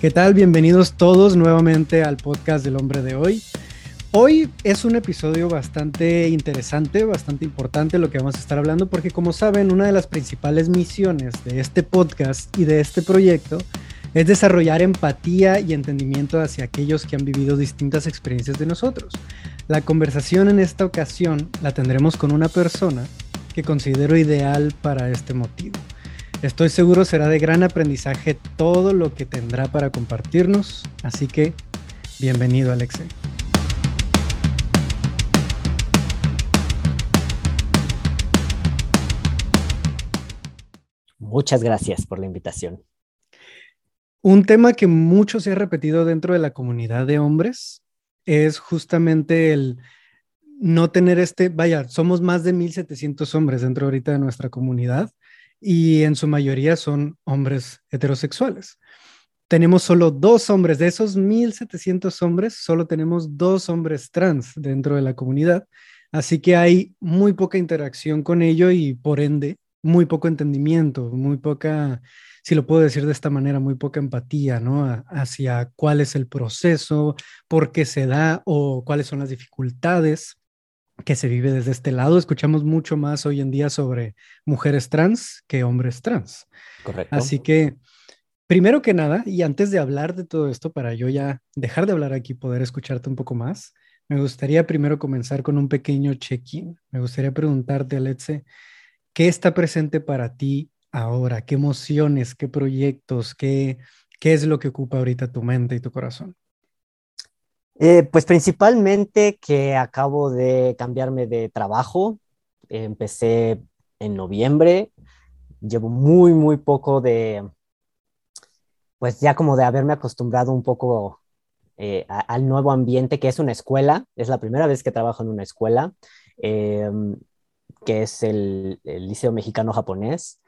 ¿Qué tal? Bienvenidos todos nuevamente al podcast del hombre de hoy. Hoy es un episodio bastante interesante, bastante importante lo que vamos a estar hablando, porque como saben, una de las principales misiones de este podcast y de este proyecto es desarrollar empatía y entendimiento hacia aquellos que han vivido distintas experiencias de nosotros. La conversación en esta ocasión la tendremos con una persona que considero ideal para este motivo. Estoy seguro será de gran aprendizaje todo lo que tendrá para compartirnos, así que bienvenido Alexe. Muchas gracias por la invitación. Un tema que mucho se ha repetido dentro de la comunidad de hombres es justamente el no tener este, vaya, somos más de 1700 hombres dentro ahorita de nuestra comunidad y en su mayoría son hombres heterosexuales. Tenemos solo dos hombres, de esos 1.700 hombres, solo tenemos dos hombres trans dentro de la comunidad, así que hay muy poca interacción con ello y por ende muy poco entendimiento, muy poca, si lo puedo decir de esta manera, muy poca empatía, ¿no? hacia cuál es el proceso, por qué se da o cuáles son las dificultades que se vive desde este lado. Escuchamos mucho más hoy en día sobre mujeres trans que hombres trans. Correcto. Así que, primero que nada, y antes de hablar de todo esto, para yo ya dejar de hablar aquí, poder escucharte un poco más, me gustaría primero comenzar con un pequeño check-in. Me gustaría preguntarte, Aletze, ¿qué está presente para ti ahora? ¿Qué emociones, qué proyectos, qué, qué es lo que ocupa ahorita tu mente y tu corazón? Eh, pues principalmente que acabo de cambiarme de trabajo. empecé en noviembre. Llevo muy, muy poco de, pues ya como de haberme acostumbrado un poco eh, al nuevo ambiente que es una escuela. Es la primera vez que trabajo en una escuela, em, que es el, el Liceo Mexicano Japonés.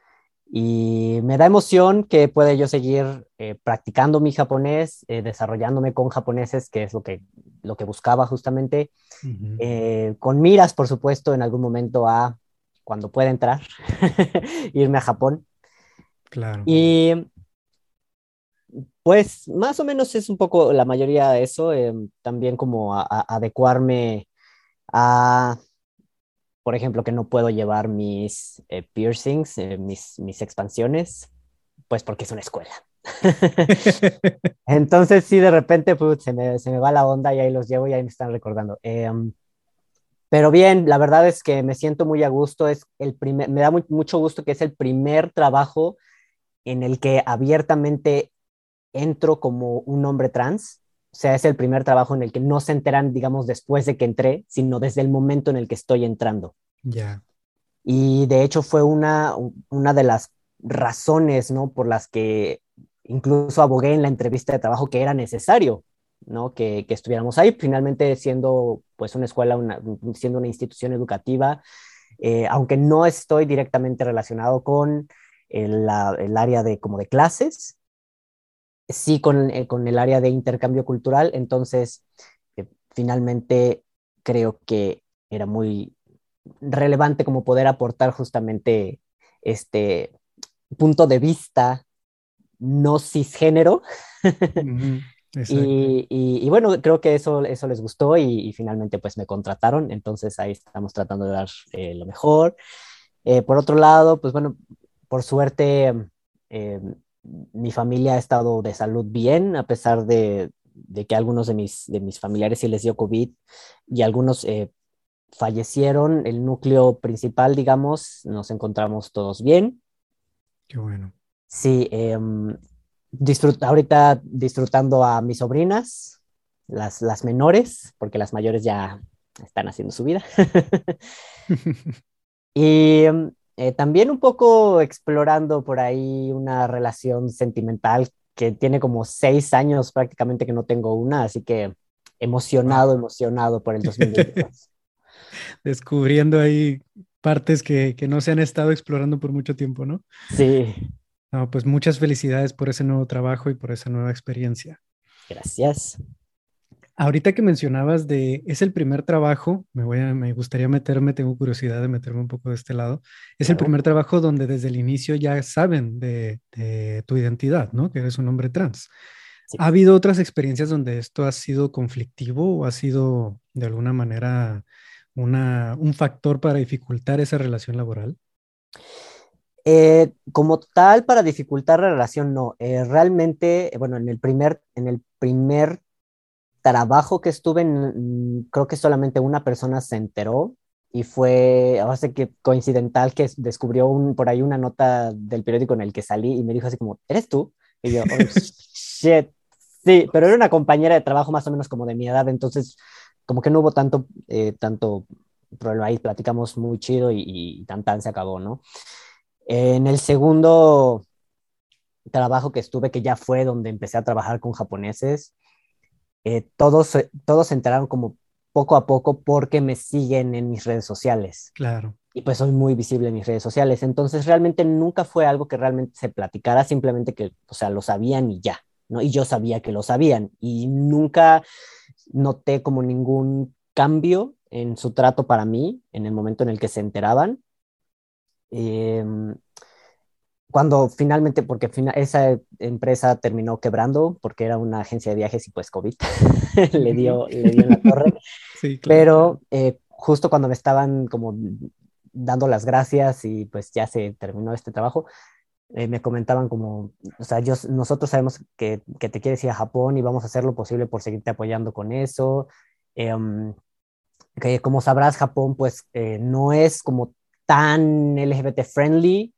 Y me da emoción que pueda yo seguir eh, practicando mi japonés, eh, desarrollándome con japoneses, que es lo que, lo que buscaba justamente, eh, con miras, por supuesto, en algún momento a, cuando pueda entrar, irme a Japón. Claro. Y pues más o menos es un poco la mayoría de eso, también como adecuarme a por ejemplo, que no puedo llevar mis eh, piercings, eh, mis, mis expansiones, pues porque es una escuela. Entonces, sí, de repente pues, se, me, se, me, va la onda y ahí los llevo y ahí me están recordando. Em, pero bien, la verdad es que me siento muy a gusto. Es el primer, me da muy, mucho gusto que es el primer trabajo en el que abiertamente entro como un hombre trans. O sea, es el primer trabajo en el que no se enteran, digamos, después de que entré, sino desde el momento en el que estoy entrando. Ya. Y de hecho fue una, una de las razones, ¿no? Por las que incluso abogué en la entrevista de trabajo que era necesario, ¿no? Que, que estuviéramos ahí, finalmente siendo, pues, una escuela, una, siendo una institución educativa, eh, aunque no estoy directamente relacionado con el, la, el área de, como de clases, sí con, eh, con el área de intercambio cultural, entonces eh, finalmente creo que era muy relevante como poder aportar justamente este punto de vista no cisgénero. y, y, bueno, creo que eso, eso les gustó y, finalmente pues me contrataron, entonces ahí estamos tratando de dar eh, lo mejor. por otro lado, pues bueno, por suerte mi familia ha estado de salud bien, a pesar de, que algunos de mis, de mis familiares sí les dio COVID y algunos eh, fallecieron. El núcleo principal, digamos, nos encontramos todos bien. Qué bueno. Sí, em, ahorita disfrutando a mis sobrinas, las, las menores, porque las mayores ya están haciendo su vida. y em, eh, también un poco explorando por ahí una relación sentimental que tiene como seis años prácticamente que no tengo una, así que emocionado, emocionado por el 2022. Descubriendo ahí partes que, que no se han estado explorando por mucho tiempo, ¿no? Sí. No, pues muchas felicidades por ese nuevo trabajo y por esa nueva experiencia. Gracias. Ahorita que mencionabas de, es el primer trabajo, me, voy a, me gustaría meterme, tengo curiosidad de meterme un poco de este lado, es el primer trabajo donde desde el inicio ya saben de, tu identidad, ¿no? Que eres un hombre trans. ¿Ha habido otras experiencias donde esto ha sido conflictivo o ha sido de alguna manera una, un factor para dificultar esa relación laboral? Eh, como tal, para dificultar la relación, no. Eh, realmente, bueno, en el primer, en el primer trabajo que estuve, mm, creo que solamente una persona se enteró y fue, ahora sé que coincidental que descubrió por ahí una nota del periódico en el que salí y me dijo así como, ¿eres tú? Y yo, oh, shit, sí, pero era una compañera de trabajo más o menos como de mi edad, entonces como que no hubo tanto, eh, tanto problema ahí, platicamos muy chido y, y tan tan se acabó, ¿no? En el segundo trabajo que estuve, que ya fue donde empecé a trabajar con japoneses, eh, todos, todos se enteraron como poco a poco porque me siguen en mis redes sociales. Claro. Y pues soy muy visible en mis redes sociales. Entonces realmente nunca fue algo que realmente se platicara, simplemente que, o sea, lo sabían y ya, ¿no? Y yo sabía que lo sabían y nunca noté como ningún cambio en su trato para mí en el momento en el que se enteraban. Eh, cuando finalmente, porque esa empresa terminó quebrando porque era una agencia de viajes y pues COVID le, dio, le dio en la torre. Sí, claro. Pero eh, justo cuando me estaban como dando las gracias y pues ya se terminó este trabajo, eh, me comentaban como, o sea, yo, nosotros sabemos que, que, te quieres ir a Japón y vamos a hacer lo posible por seguirte apoyando con eso. Em, que como sabrás, Japón pues eh, no es como tan LGBT friendly,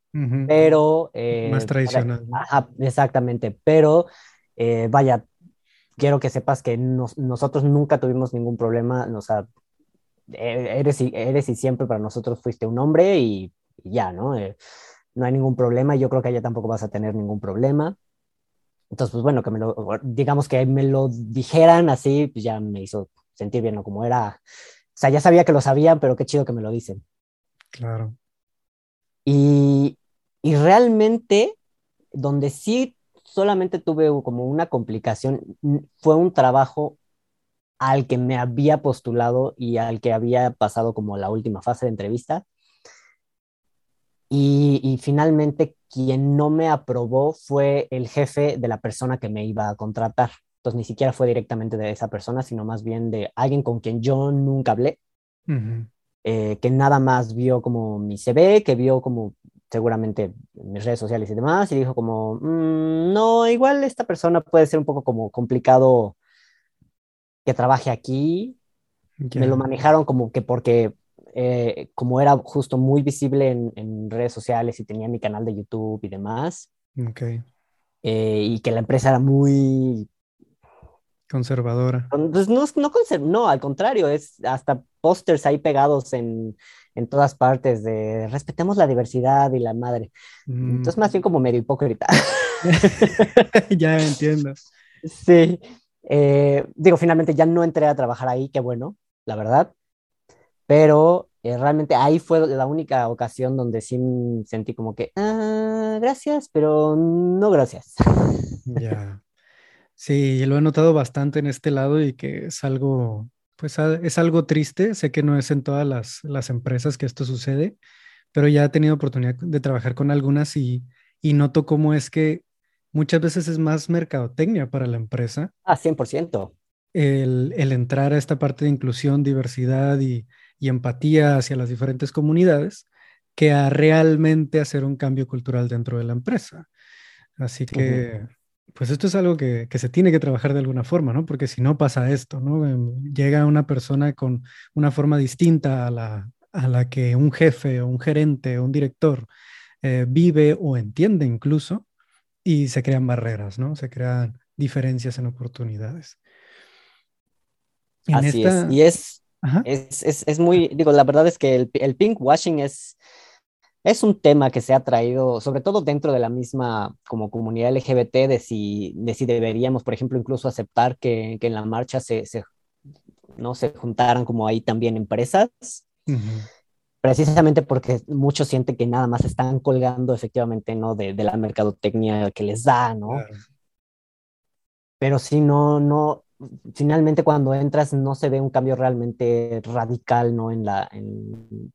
pero... Eh, Más tradicional. exactamente, pero eh, vaya, quiero que sepas que nosotros nunca tuvimos ningún problema, o sea, e-, eres y, eres y siempre para nosotros fuiste un hombre y, ya, ¿no? Eh, no hay ningún problema y yo creo que allá tampoco vas a tener ningún problema. Entonces, pues bueno, que me lo, digamos que me lo dijeran así, pues ya me hizo sentir bien, ¿no? Como era, o sea, ya sabía que lo sabían, pero qué chido que me lo dicen. Claro. Y, y realmente, donde sí solamente tuve como una complicación, fue un trabajo al que me había postulado y al que había pasado como la última fase de entrevista. Y, y, finalmente quien no me aprobó fue el jefe de la persona que me iba a contratar. Entonces ni siquiera fue directamente de esa persona, sino más bien de alguien con quien yo nunca hablé, eh, que nada más vio como mi CV, que vio como seguramente en mis redes sociales y demás, y dijo como, mm, no, igual esta persona puede ser un poco como complicado que trabaje aquí. Me lo manejaron como que porque eh, como era justo muy visible en, redes sociales y tenía mi canal de YouTube y demás, okay. Eh, y que la empresa era muy Conservadora. Pues no, no, no, al contrario, es hasta pósters ahí pegados en, en, todas partes de respetemos la diversidad y la madre. Entonces, más bien como medio hipócrita. ya entiendo. Sí. Eh, digo, finalmente ya no entré a trabajar ahí, qué bueno, la verdad. Pero eh, realmente ahí fue la única ocasión donde sí sentí como que, ah, gracias, pero no gracias. Ya. Sí, lo he notado bastante en este lado y que es algo, pues es algo triste. Sé que no es en todas las, las empresas que esto sucede, pero ya he tenido oportunidad de trabajar con algunas y, y noto cómo es que muchas veces es más mercadotecnia para la empresa. Ah, 100%. El, el entrar a esta parte de inclusión, diversidad y, y empatía hacia las diferentes comunidades que a realmente hacer un cambio cultural dentro de la empresa. Así que pues esto es algo que, se tiene que trabajar de alguna forma, ¿no? Porque si no pasa esto, ¿no? Em, llega una persona con una forma distinta a la, a la que un jefe o un gerente o un director eh, vive o entiende incluso y se crean barreras, ¿no? Se crean diferencias en oportunidades. Así es. Y es, es, muy, digo, la verdad es que el, el pink washing es es un tema que se ha traído, sobre todo dentro de la misma como comunidad LGBT, de si, de si deberíamos, por ejemplo, incluso aceptar que, que en la marcha se, se, no se juntaran como ahí también empresas. Precisamente porque muchos sienten que nada más están colgando efectivamente ¿no? de, de la mercadotecnia que les da, ¿no? Pero si no, no, finalmente cuando entras no se ve un cambio realmente radical, ¿no? En la, en,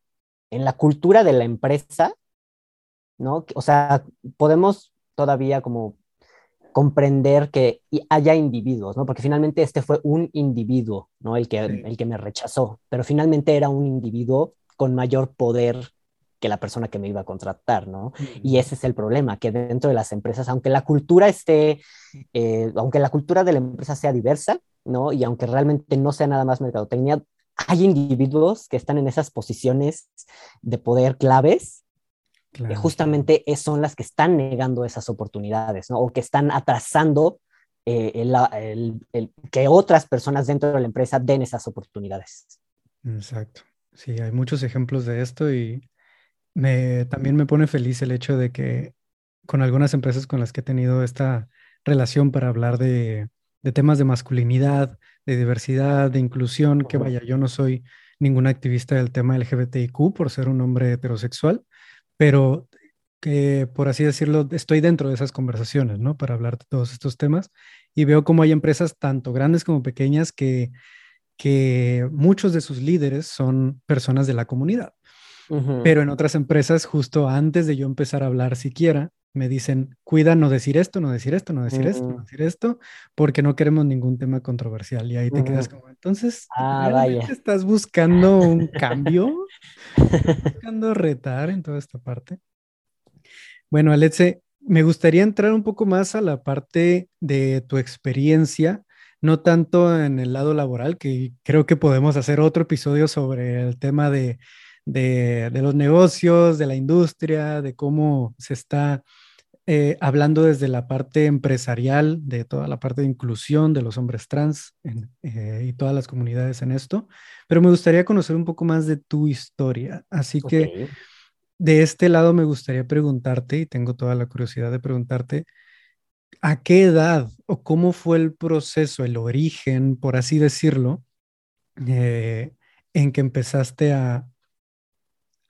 en la cultura de la empresa, ¿no? O sea, podemos todavía como comprender que haya individuos, ¿no? Porque finalmente este fue un individuo, ¿no? El que, el que me rechazó, pero finalmente era un individuo con mayor poder que la persona que me iba a contratar, ¿no? Y ese es el problema, que dentro de las empresas, aunque la cultura esté, eh, aunque la cultura de la empresa sea diversa, ¿no? Y aunque realmente no sea nada más mercadotecnia, hay individuos que están en esas posiciones de poder claves que justamente son las que están negando esas oportunidades, ¿no? O que están atrasando eh, el, que otras personas dentro de la empresa den esas oportunidades. Exacto. Sí, hay muchos ejemplos de esto y me, también me pone feliz el hecho de que con algunas empresas con las que he tenido esta relación para hablar de, de temas de masculinidad, de diversidad, de inclusión, que vaya, yo no soy ningún activista del tema LGBTIQ por ser un hombre heterosexual, pero que, por así decirlo, estoy dentro de esas conversaciones, ¿no? Para hablar de todos estos temas y veo cómo hay empresas tanto grandes como pequeñas que, que muchos de sus líderes son personas de la comunidad. Pero en otras empresas, justo antes de yo empezar a hablar siquiera, me dicen, cuida no decir esto, no decir esto, no decir esto, no decir esto, porque no queremos ningún tema controversial. Y ahí te quedas como, entonces, ah, ¿estás buscando un cambio? buscando retar en toda esta parte? Bueno, Alexe, me gustaría entrar un poco más a la parte de tu experiencia, no tanto en el lado laboral, que creo que podemos hacer otro episodio sobre el tema de de, los negocios, de la industria, de cómo se está eh, hablando desde la parte empresarial, de toda la parte de inclusión de los hombres trans eh, y todas las comunidades en esto, pero me gustaría conocer un poco más de tu historia. Así que de este lado me gustaría preguntarte, y tengo toda la curiosidad de preguntarte, ¿a qué edad o cómo fue el proceso, el origen, por así decirlo, eh, en que empezaste a,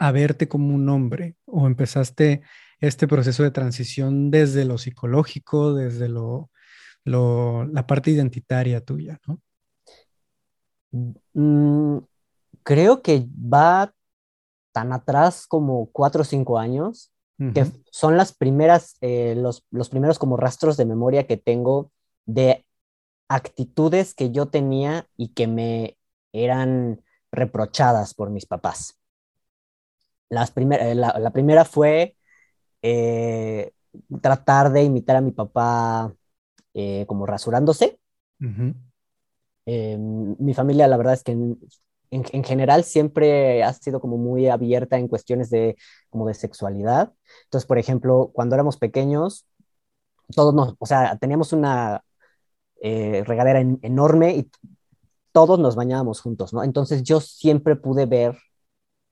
a verte como un hombre o empezaste este proceso de transición desde lo psicológico, desde lo, la parte identitaria tuya, ¿no? Mm, creo que va tan atrás como cuatro o cinco años, que son las primeras, eh, los, los primeros como rastros de memoria que tengo de actitudes que yo tenía y que me eran reprochadas por mis papás. Las eh, la, primera fue eh, tratar de imitar a mi papá eh, como rasurándose. mi familia, la verdad es que en, general siempre ha sido como muy abierta en cuestiones de, como de sexualidad. Entonces, por ejemplo, cuando éramos pequeños, todos nos, o sea, teníamos una regadera enorme y todos nos bañábamos juntos, ¿no? Entonces yo siempre pude ver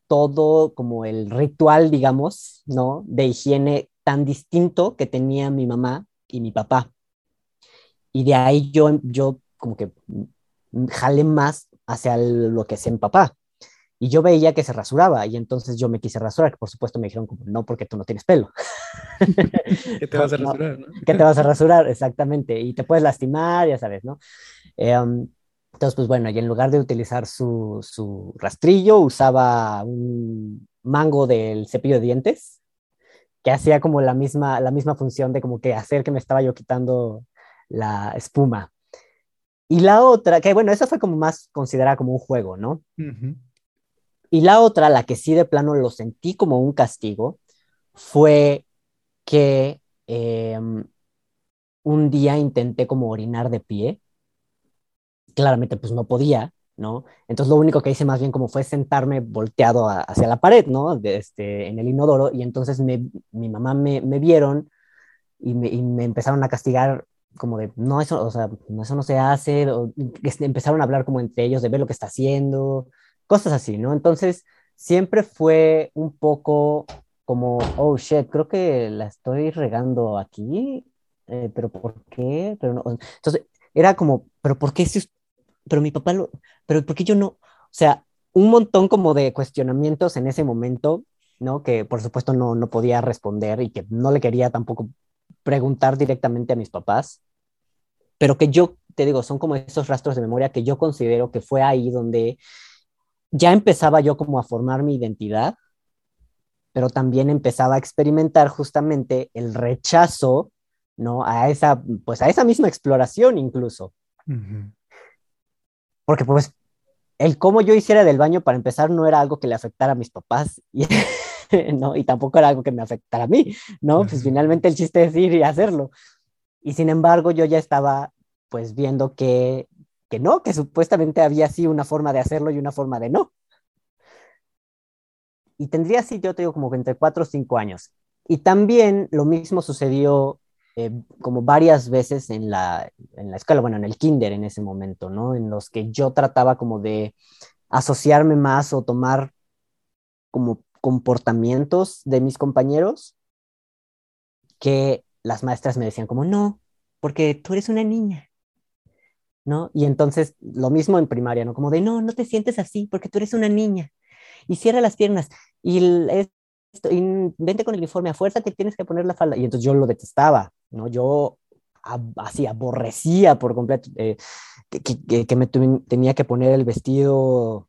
todo como el ritual, digamos, ¿no? De higiene tan distinto que tenía mi mamá y mi papá. Y de ahí yo, yo como que jalé más hacia lo que hacía mi papá. Y yo veía que se rasuraba y entonces yo me quise rasurar, que por supuesto me dijeron como, no, porque tú no tienes pelo. ¿Qué te vas a rasurar? ¿no? ¿Qué te vas a rasurar? Exactamente. Y te puedes lastimar, ya sabes, ¿no? Eh, entonces, pues bueno, y en lugar de utilizar su, su rastrillo, usaba un mango del cepillo de dientes, que hacía como la misma, la misma función de como que hacer que me estaba yo quitando la espuma. Y la otra, que bueno, esa fue como más considerada como un juego, ¿no? Y la otra, la que sí de plano lo sentí como un castigo, fue que em, un día intenté como orinar de pie claramente pues no podía, ¿no? Entonces lo único que hice más bien como fue sentarme volteado hacia la pared, ¿no? De este, en el inodoro y entonces me, mi mamá me, me vieron y me, y me, empezaron a castigar como de, no, eso, o sea, eso no se hace, o, empezaron a hablar como entre ellos de ver lo que está haciendo, cosas así, ¿no? Entonces siempre fue un poco como, oh, shit, creo que la estoy regando aquí, eh, pero ¿por qué? Pero no. Entonces era como, pero ¿por qué si pero mi papá lo, pero ¿por qué yo no? O sea, un montón como de cuestionamientos en ese momento, ¿no? Que por supuesto no, no podía responder y que no le quería tampoco preguntar directamente a mis papás, pero que yo, te digo, son como esos rastros de memoria que yo considero que fue ahí donde ya empezaba yo como a formar mi identidad, pero también empezaba a experimentar justamente el rechazo ¿no? A esa, pues a esa misma exploración incluso. Porque pues el cómo yo hiciera del baño para empezar no era algo que le afectara a mis papás y, ¿no? y tampoco era algo que me afectara a mí, ¿no? Pues finalmente el chiste es ir y hacerlo. Y sin embargo yo ya estaba pues viendo que, que no, que supuestamente había así una forma de hacerlo y una forma de no. Y tendría así, yo te digo, como entre cuatro o cinco años. Y también lo mismo sucedió eh, como varias veces en la, en la escuela, bueno, en el kinder en ese momento, ¿no? En los que yo trataba como de asociarme más o tomar como comportamientos de mis compañeros que las maestras me decían como, no, porque tú eres una niña, ¿no? Y entonces lo mismo en primaria, ¿no? Como de, no, no te sientes así porque tú eres una niña. Y cierra las piernas. Y, vente con el uniforme a fuerza, te tienes que poner la falda. Y entonces yo lo detestaba, ¿no? Yo así aborrecía por completo eh, que, que, me tenía que poner el vestido,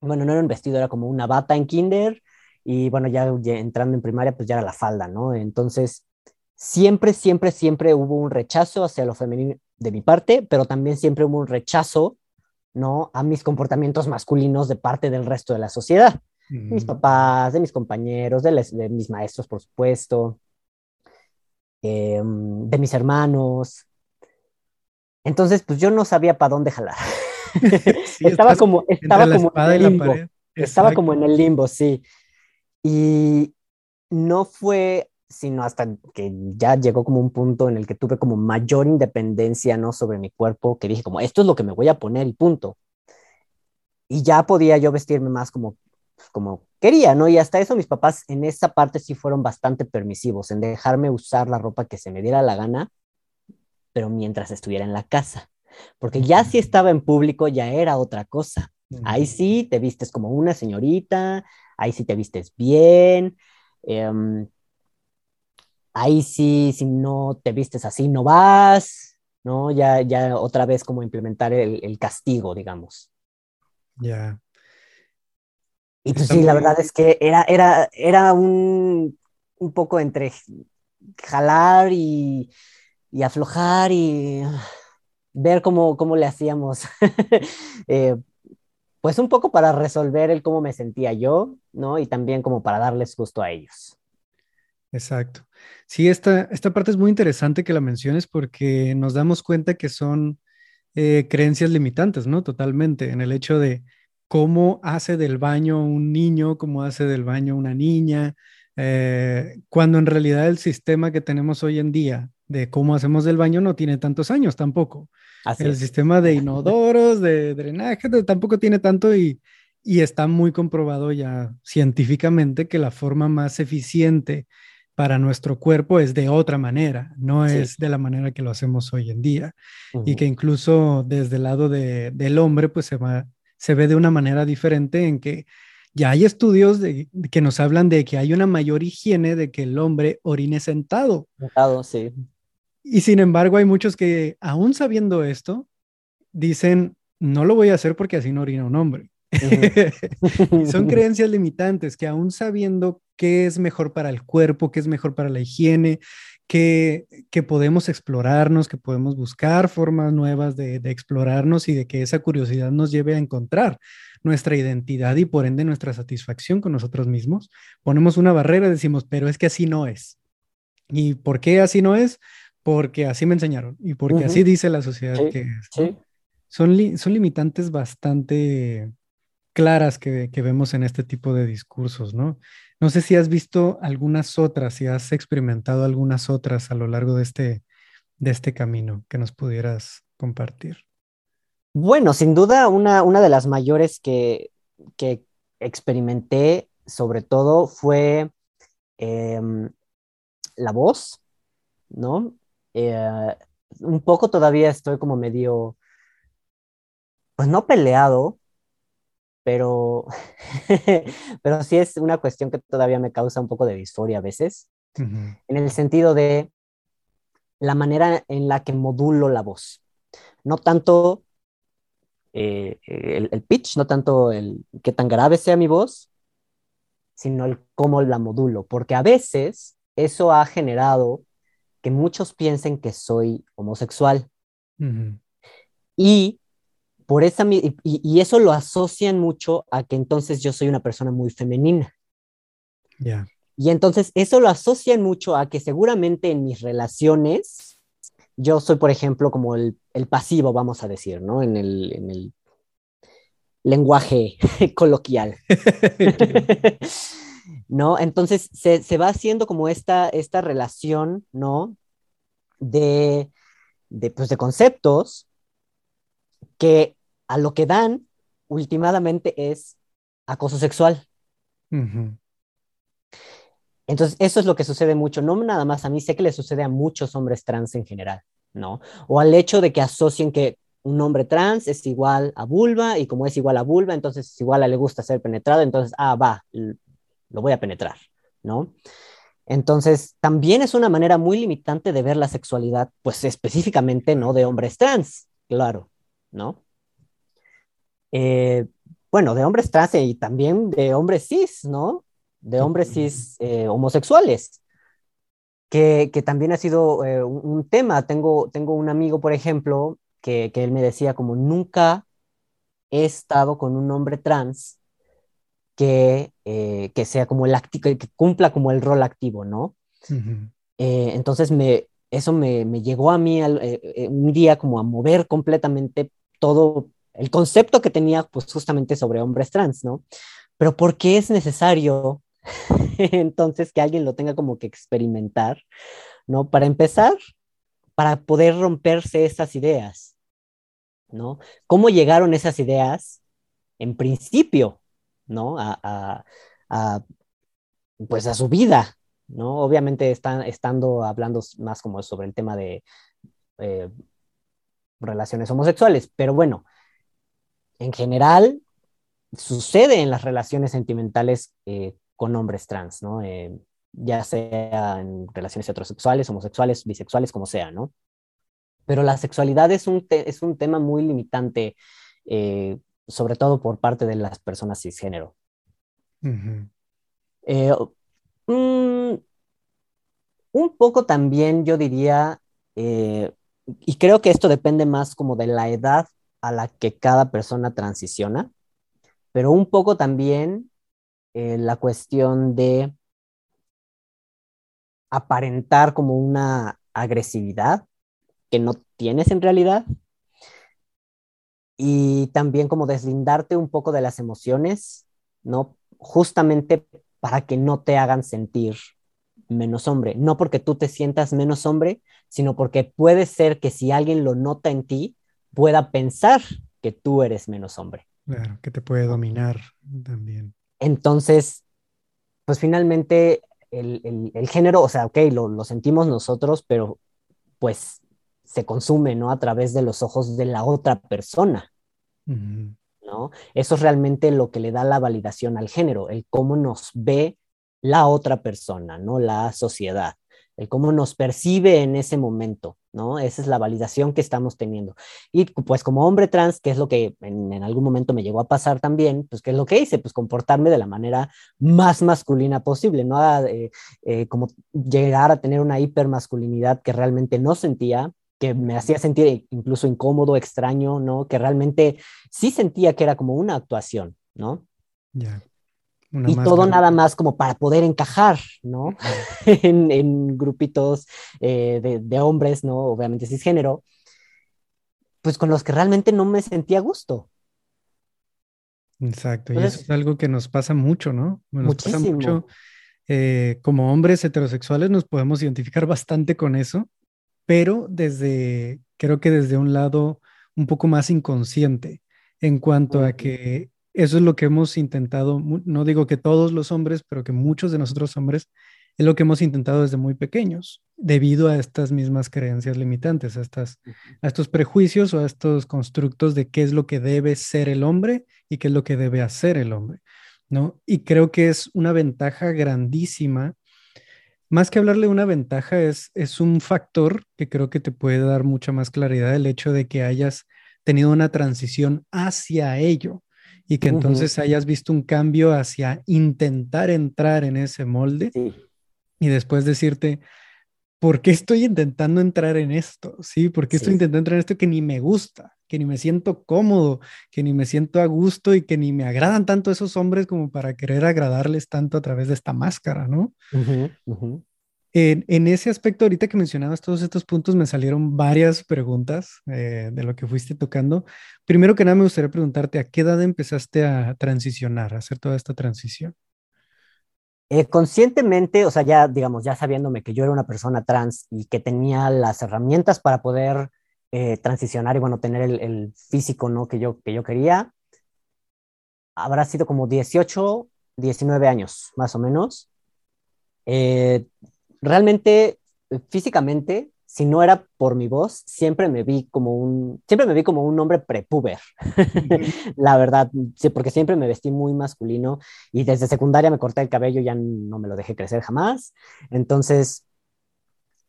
bueno, no era un vestido, era como una bata en kinder y bueno, ya, entrando en primaria, pues ya era la falda, ¿no? Entonces, siempre, siempre, siempre hubo un rechazo hacia lo femenino de mi parte, pero también siempre hubo un rechazo, ¿no? A mis comportamientos masculinos de parte del resto de la sociedad. Mis papás, de mis compañeros, de, de mis maestros, por supuesto. Em, de mis hermanos. Entonces, pues yo no sabía para dónde jalar. estaba como, estaba como en el limbo. Estaba como en el limbo, sí. Y no fue sino hasta que ya llegó como un punto en el que tuve como mayor independencia, ¿no? Sobre mi cuerpo, que dije como, esto es lo que me voy a poner y punto. Y ya podía yo vestirme más como como quería, ¿no? Y hasta eso mis papás en esa parte sí fueron bastante permisivos, en dejarme usar la ropa que se me diera la gana, pero mientras estuviera en la casa. Porque ya si estaba en público ya era otra cosa. Ahí sí te vistes como una señorita, ahí sí te vistes bien, em, ahí sí, si no te vistes así, no vas, ¿no? Ya, ya otra vez como implementar el, el castigo, digamos. Ya. Y pues sí, la verdad es que era, era, era un, un poco entre jalar y, y aflojar y ver cómo, cómo le hacíamos. Eh, pues un poco para resolver el cómo me sentía yo, ¿no? Y también como para darles gusto a ellos. Exacto. Sí, esta, esta parte es muy interesante que la menciones porque nos damos cuenta que son eh, creencias limitantes, ¿no? Totalmente, en el hecho de, cómo hace del baño un niño, cómo hace del baño una niña, eh, cuando en realidad el sistema que tenemos hoy en día de cómo hacemos del baño no tiene tantos años tampoco. el sistema de inodoros, de drenaje, tampoco tiene tanto y, y está muy comprobado ya científicamente que la forma más eficiente para nuestro cuerpo es de otra manera, no es de la manera que lo hacemos hoy en día. Y que incluso desde el lado de, del hombre, pues se va, se ve de una manera diferente en que ya hay estudios de, que nos hablan de que hay una mayor higiene de que el hombre orine sentado. Sentado, sí. Y sin embargo, hay muchos que, aún sabiendo esto, dicen, no lo voy a hacer porque así no orina un hombre. Son creencias limitantes que aún sabiendo qué es mejor para el cuerpo, qué es mejor para la higiene, que, podemos explorarnos, que podemos buscar formas nuevas de, explorarnos y de que esa curiosidad nos lleve a encontrar nuestra identidad y por ende nuestra satisfacción con nosotros mismos. Ponemos una barrera y decimos, pero es que así no es. ¿Y por qué así no es? Porque así me enseñaron y porque así dice la sociedad que es. Son, son limitantes bastante claras que, que, vemos en este tipo de discursos, ¿no? No sé si has visto algunas otras, si has experimentado algunas otras a lo largo de este, de este camino que nos pudieras compartir. Bueno, sin duda, una, una de las mayores que, que experimenté, sobre todo, fue em, la voz, ¿no? Eh, un poco todavía estoy como medio, pues no peleado, pero, pero sí es una cuestión que todavía me causa un poco de disforia a veces, en el sentido de la manera en la que modulo la voz. No tanto eh, el, pitch, no tanto el qué tan grave sea mi voz, sino el cómo la modulo, porque a veces eso ha generado que muchos piensen que soy homosexual. Y por esa y, eso lo asocian mucho a que entonces yo soy una persona muy femenina. Ya. Y entonces eso lo asocian mucho a que seguramente en mis relaciones yo soy, por ejemplo, como el, pasivo, vamos a decir, ¿no? En el, en el lenguaje coloquial. ¿No? Entonces se, se, va haciendo como esta, esta relación, ¿no? De, de, pues, de conceptos que a lo que dan últimamente es acoso sexual. Entonces, eso es lo que sucede mucho, no nada más a mí, sé que le sucede a muchos hombres trans en general, ¿no? O al hecho de que asocien que un hombre trans es igual a vulva y como es igual a vulva, entonces es igual a le gusta ser penetrado, entonces, ah, va, lo voy a penetrar, ¿no? Entonces, también es una manera muy limitante de ver la sexualidad, pues específicamente, ¿no? De hombres trans, claro, ¿no? Eh, bueno, de hombres trans y también de hombres cis, ¿no? De hombres cis eh, homosexuales, que, también ha sido eh, un, tema. Tengo, tengo un amigo, por ejemplo, que, él me decía como nunca he estado con un hombre trans que, que sea como el activo, que cumpla como el rol activo, ¿no? entonces me, eso me, me, llegó a mí un día como a mover completamente todo el concepto que tenía pues justamente sobre hombres trans, ¿no? Pero ¿por qué es necesario entonces que alguien lo tenga como que experimentar, ¿no? Para empezar, para poder romperse esas ideas, ¿no? ¿Cómo llegaron esas ideas en principio, ¿no? A, pues a su vida, ¿no? Obviamente están estando hablando más como sobre el tema de eh, relaciones homosexuales, pero bueno, en general sucede en las relaciones sentimentales eh, con hombres trans, ¿no? Eh, ya sea en relaciones heterosexuales, homosexuales, bisexuales, como sea, ¿no? Pero la sexualidad es un, es un tema muy limitante, eh, sobre todo por parte de las personas cisgénero. Mm, un poco también yo diría, y creo que esto depende más como de la edad a la que cada persona transiciona, pero un poco también eh, la cuestión de aparentar como una agresividad que no tienes en realidad y también como deslindarte un poco de las emociones, ¿no? Justamente para que no te hagan sentir menos hombre, no porque tú te sientas menos hombre, sino porque puede ser que si alguien lo nota en ti, pueda pensar que tú eres menos hombre. Claro, que te puede dominar también. Entonces, pues finalmente el, género, o sea, ok, lo, sentimos nosotros, pero pues se consume, ¿no? A través de los ojos de la otra persona, ¿no? Eso es realmente lo que le da la validación al género, el cómo nos ve la otra persona, ¿no? La sociedad el cómo nos percibe en ese momento, ¿no? Esa es la validación que estamos teniendo. Y pues como hombre trans, que es lo que en, algún momento me llegó a pasar también, pues ¿qué es lo que hice? Pues comportarme de la manera más masculina posible, ¿no? Eh, eh, como llegar a tener una hipermasculinidad que realmente no sentía, que me hacía sentir incluso incómodo, extraño, ¿no? Que realmente sí sentía que era como una actuación, ¿no? Y todo nada más como para poder encajar, ¿no? en, grupitos eh, de, hombres, ¿no? Obviamente cisgénero, pues con los que realmente no me sentía a gusto. Exacto, y eso es algo que nos pasa mucho, ¿no? Nos pasa mucho. Eh, como hombres heterosexuales nos podemos identificar bastante con eso, pero desde, creo que desde un lado un poco más inconsciente en cuanto a que eso es lo que hemos intentado, no digo que todos los hombres, pero que muchos de nosotros hombres, es lo que hemos intentado desde muy pequeños, debido a estas mismas creencias limitantes, a, estas, a estos prejuicios o a estos constructos de qué es lo que debe ser el hombre y qué es lo que debe hacer el hombre, ¿no? Y creo que es una ventaja grandísima. Más que hablarle de una ventaja, es, es un factor que creo que te puede dar mucha más claridad el hecho de que hayas tenido una transición hacia ello y que entonces hayas visto un cambio hacia intentar entrar en ese molde y después decirte, ¿por qué estoy intentando entrar en esto? ¿Sí? ¿Por qué estoy intentando entrar en esto que ni me gusta, que ni me siento cómodo, que ni me siento a gusto y que ni me agradan tanto esos hombres como para querer agradarles tanto a través de esta máscara, ¿no? En, ese aspecto, ahorita que mencionabas todos estos puntos, me salieron varias preguntas eh, de lo que fuiste tocando. Primero que nada, me gustaría preguntarte, ¿a qué edad empezaste a transicionar, a hacer toda esta transición? Eh, conscientemente, o sea, ya, digamos, ya sabiéndome que yo era una persona trans y que tenía las herramientas para poder eh, transicionar y, bueno, tener el, físico, ¿no? Que yo, que yo quería, habrá sido como 18, 19 años, más o menos. Eh, realmente, físicamente, si no era por mi voz, siempre me vi como un, siempre me vi como un hombre prepuber, la verdad, porque siempre me vestí muy masculino y desde secundaria me corté el cabello, ya no me lo dejé crecer jamás. Entonces,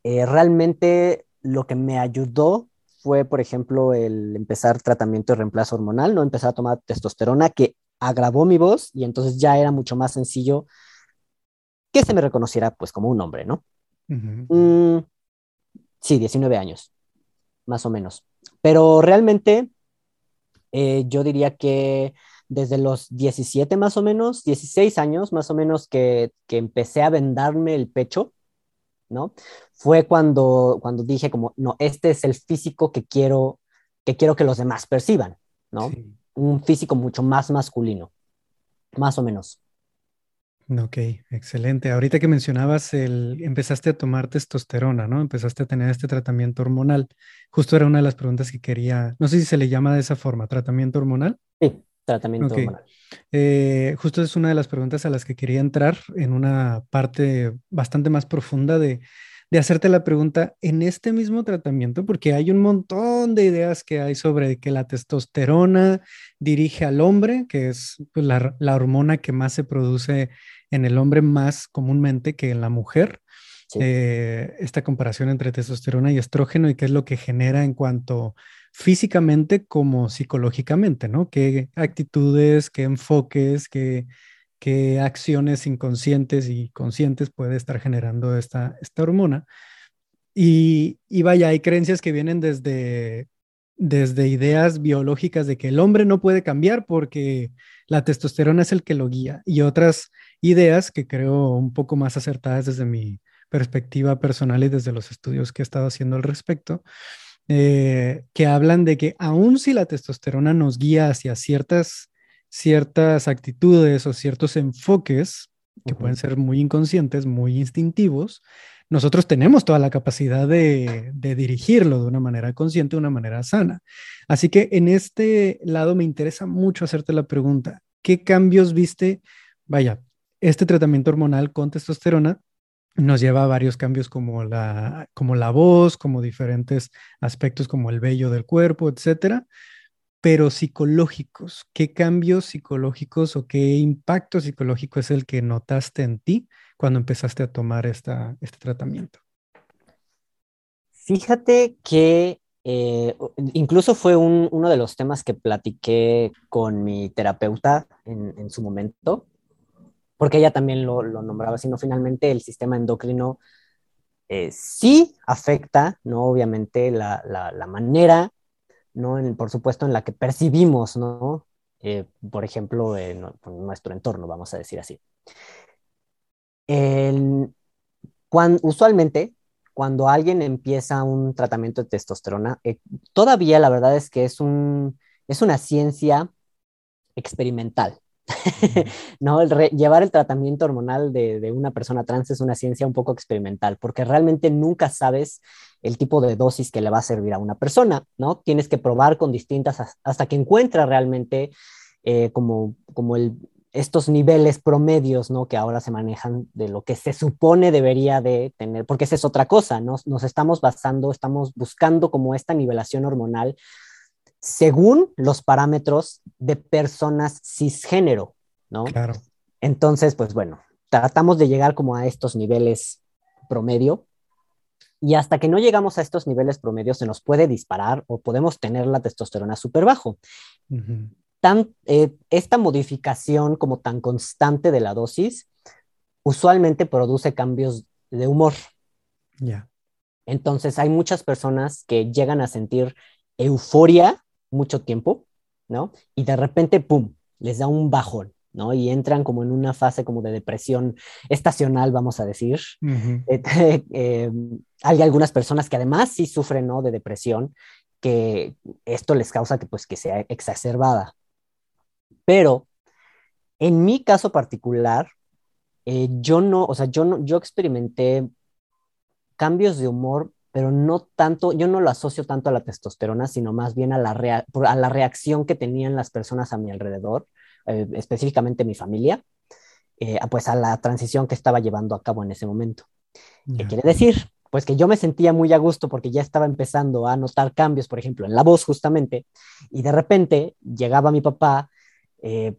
eh, realmente lo que me ayudó fue, por ejemplo, el empezar tratamiento de reemplazo hormonal, no empezar a tomar testosterona, que agravó mi voz y entonces ya era mucho más sencillo que se me reconociera pues como un hombre, ¿no? Mm, sí, 19 años, más o menos. Pero realmente eh, yo diría que desde los 17 más o menos, 16 años más o menos que, que empecé a vendarme el pecho, ¿no? Fue cuando, cuando dije como, no, este es el físico que quiero que, quiero que los demás perciban, ¿no? Un físico mucho más masculino, más o menos. Ok, excelente. Ahorita que mencionabas el, empezaste a tomar testosterona, ¿no? Empezaste a tener este tratamiento hormonal. Justo era una de las preguntas que quería, no sé si se le llama de esa forma, tratamiento hormonal. Sí, tratamiento hormonal. Eh, justo es una de las preguntas a las que quería entrar en una parte bastante más profunda de, de hacerte la pregunta en este mismo tratamiento, porque hay un montón de ideas que hay sobre que la testosterona dirige al hombre, que es pues, la, la hormona que más se produce en el hombre más comúnmente que en la mujer. Eh, esta comparación entre testosterona y estrógeno y qué es lo que genera en cuanto físicamente como psicológicamente, ¿no? ¿Qué actitudes, qué enfoques, qué, qué acciones inconscientes y conscientes puede estar generando esta, esta hormona? Y, y vaya, hay creencias que vienen desde, desde ideas biológicas de que el hombre no puede cambiar porque la testosterona es el que lo guía y otras ideas que creo un poco más acertadas desde mi perspectiva personal y desde los estudios que he estado haciendo al respecto, eh, que hablan de que aun si la testosterona nos guía hacia ciertas, ciertas actitudes o ciertos enfoques que pueden ser muy inconscientes, muy instintivos, nosotros tenemos toda la capacidad de, de, dirigirlo de una manera consciente, de una manera sana. Así que en este lado me interesa mucho hacerte la pregunta, ¿qué cambios viste? Vaya, este tratamiento hormonal con testosterona nos lleva a varios cambios como la, como la voz, como diferentes aspectos como el vello del cuerpo, etcétera, pero psicológicos. ¿Qué cambios psicológicos o qué impacto psicológico es el que notaste en ti cuando empezaste a tomar esta, este tratamiento? Fíjate que eh, incluso fue uno de los temas que platiqué con mi terapeuta en, su momento porque ella también lo, nombraba, sino finalmente el sistema endocrino eh, sí afecta, ¿no? Obviamente, la, manera, ¿no? por supuesto, en la que percibimos, ¿no? Eh, por ejemplo, en, nuestro entorno, vamos a decir así. usualmente, cuando alguien empieza un tratamiento de testosterona, eh, todavía la verdad es que es, un, es una ciencia experimental, no, llevar el tratamiento hormonal de, una persona trans es una ciencia un poco experimental, porque realmente nunca sabes el tipo de dosis que le va a servir a una persona, ¿no? Tienes que probar con distintas hasta que encuentra realmente eh, como, como el, estos niveles promedios, ¿no? Que ahora se manejan de lo que se supone debería de tener, porque esa es otra cosa, ¿no? Nos estamos basando, estamos buscando como esta nivelación hormonal según los parámetros de personas cisgénero, ¿no? Claro. Entonces, pues bueno, tratamos de llegar como a estos niveles promedio y hasta que no llegamos a estos niveles promedio se nos puede disparar o podemos tener la testosterona súper bajo. tan, eh, esta modificación como tan constante de la dosis usualmente produce cambios de humor. Ya. Entonces hay muchas personas que llegan a sentir euforia mucho tiempo, ¿no? Y de repente, ¡pum!, les da un bajón, ¿no? Y entran como en una fase como de depresión estacional, vamos a decir. Eh, hay algunas personas que además sí sufren, ¿no? De depresión, que esto les causa que, pues, que sea exacerbada. Pero en mi caso particular, eh, yo no, o sea, yo no, yo experimenté cambios de humor, pero no tanto, yo no lo asocio tanto a la testosterona, sino más bien a la, a la reacción que tenían las personas a mi alrededor, eh, específicamente mi familia, eh, pues a la transición que estaba llevando a cabo en ese momento. ¿Qué quiere decir? Pues que yo me sentía muy a gusto porque ya estaba empezando a notar cambios, por ejemplo, en la voz justamente, y de repente llegaba mi papá, eh,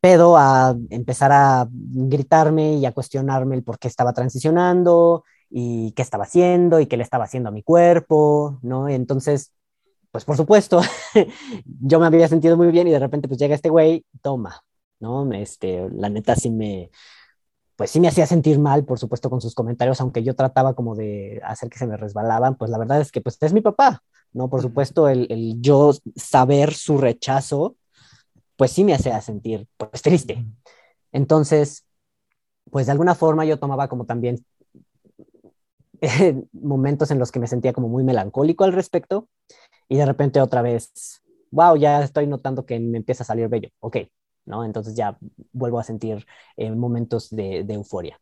pedo a empezar a gritarme y a cuestionarme el por qué estaba transicionando y qué estaba haciendo y qué le estaba haciendo a mi cuerpo, ¿no? Entonces, pues por supuesto, yo me había sentido muy bien y de repente pues llega este güey, toma, ¿no? Este, la neta sí me, pues sí me hacía sentir mal, por supuesto, con sus comentarios, aunque yo trataba como de hacer que se me resbalaban, pues la verdad es que pues es mi papá, ¿no? Por supuesto, el, el yo saber su rechazo, pues sí me hacía sentir pues triste. Entonces, pues de alguna forma yo tomaba como también momentos en los que me sentía como muy melancólico al respecto y de repente otra vez, wow, ya estoy notando que me empieza a salir bello, ok, ¿no? Entonces ya vuelvo a sentir eh, momentos de, de euforia.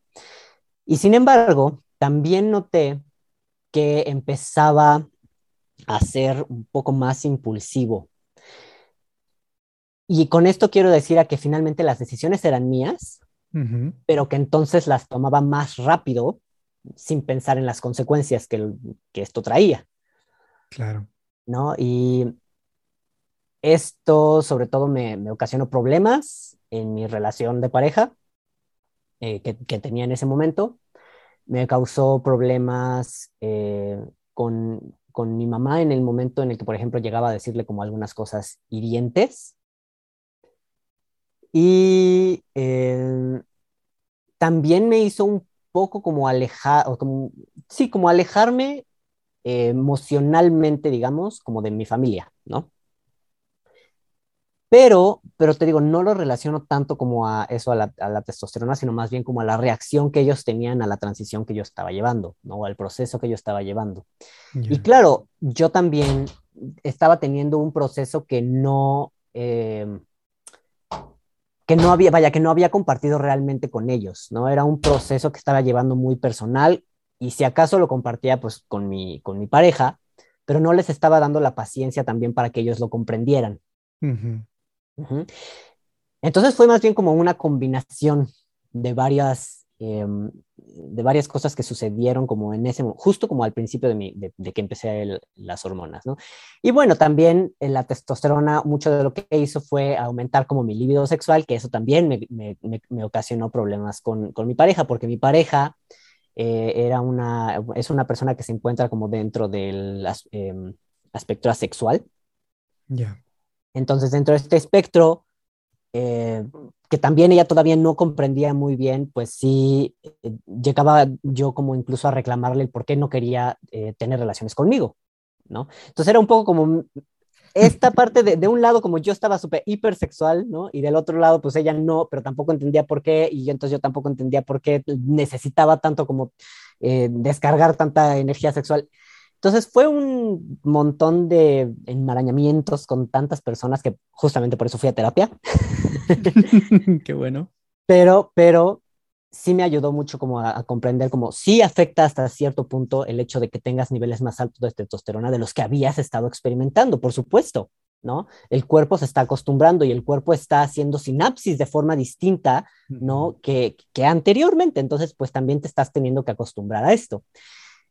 Y sin embargo, también noté que empezaba a ser un poco más impulsivo. Y con esto quiero decir a que finalmente las decisiones eran mías, pero que entonces las tomaba más rápido sin pensar en las consecuencias que, esto traía. Claro. ¿No? Y esto sobre todo me, ocasionó problemas en mi relación de pareja eh, que, tenía en ese momento. Me causó problemas eh, con, mi mamá en el momento en el que, por ejemplo, llegaba a decirle como algunas cosas hirientes. Y eh, también me hizo un poco como alejar, como, sí, como alejarme eh, emocionalmente, digamos, como de mi familia, ¿no? Pero, pero te digo, no lo relaciono tanto como a eso, a la, testosterona, sino más bien como a la reacción que ellos tenían a la transición que yo estaba llevando, ¿no? Al proceso que yo estaba llevando. Y claro, yo también estaba teniendo un proceso que no, eh, que no había, vaya, que no había compartido realmente con ellos, ¿no? Era un proceso que estaba llevando muy personal y si acaso lo compartía pues con mi, con mi pareja, pero no les estaba dando la paciencia también para que ellos lo comprendieran. Entonces fue más bien como una combinación de varias Em, de varias cosas que sucedieron como en ese, justo como al principio de, mi, de, que empecé las hormonas, ¿no? Y bueno, también en la testosterona, mucho de lo que hizo fue aumentar como mi libido sexual, que eso también me, me, me, ocasionó problemas con, con, mi pareja, porque mi pareja eh, era una, es una persona que se encuentra como dentro del eh, aspecto asexual. Ya. Entonces, dentro de este espectro, eh, que también ella todavía no comprendía muy bien, pues sí, eh, llegaba yo como incluso a reclamarle el por qué no quería eh, tener relaciones conmigo, ¿no? Entonces era un poco como esta parte de, de un lado como yo estaba súper hipersexual, ¿no? Y del otro lado pues ella no, pero tampoco entendía por qué, y yo, entonces yo tampoco entendía por qué necesitaba tanto como descargar tanta energía sexual. Entonces fue un montón de enmarañamientos con tantas personas que justamente por eso fui a terapia. Qué bueno. Pero, pero sí me ayudó mucho como a, comprender como sí afecta hasta cierto punto el hecho de que tengas niveles más altos de testosterona de los que habías estado experimentando, por supuesto, ¿no? El cuerpo se está acostumbrando y el cuerpo está haciendo sinapsis de forma distinta, ¿no? Que, que anteriormente, entonces pues también te estás teniendo que acostumbrar a esto.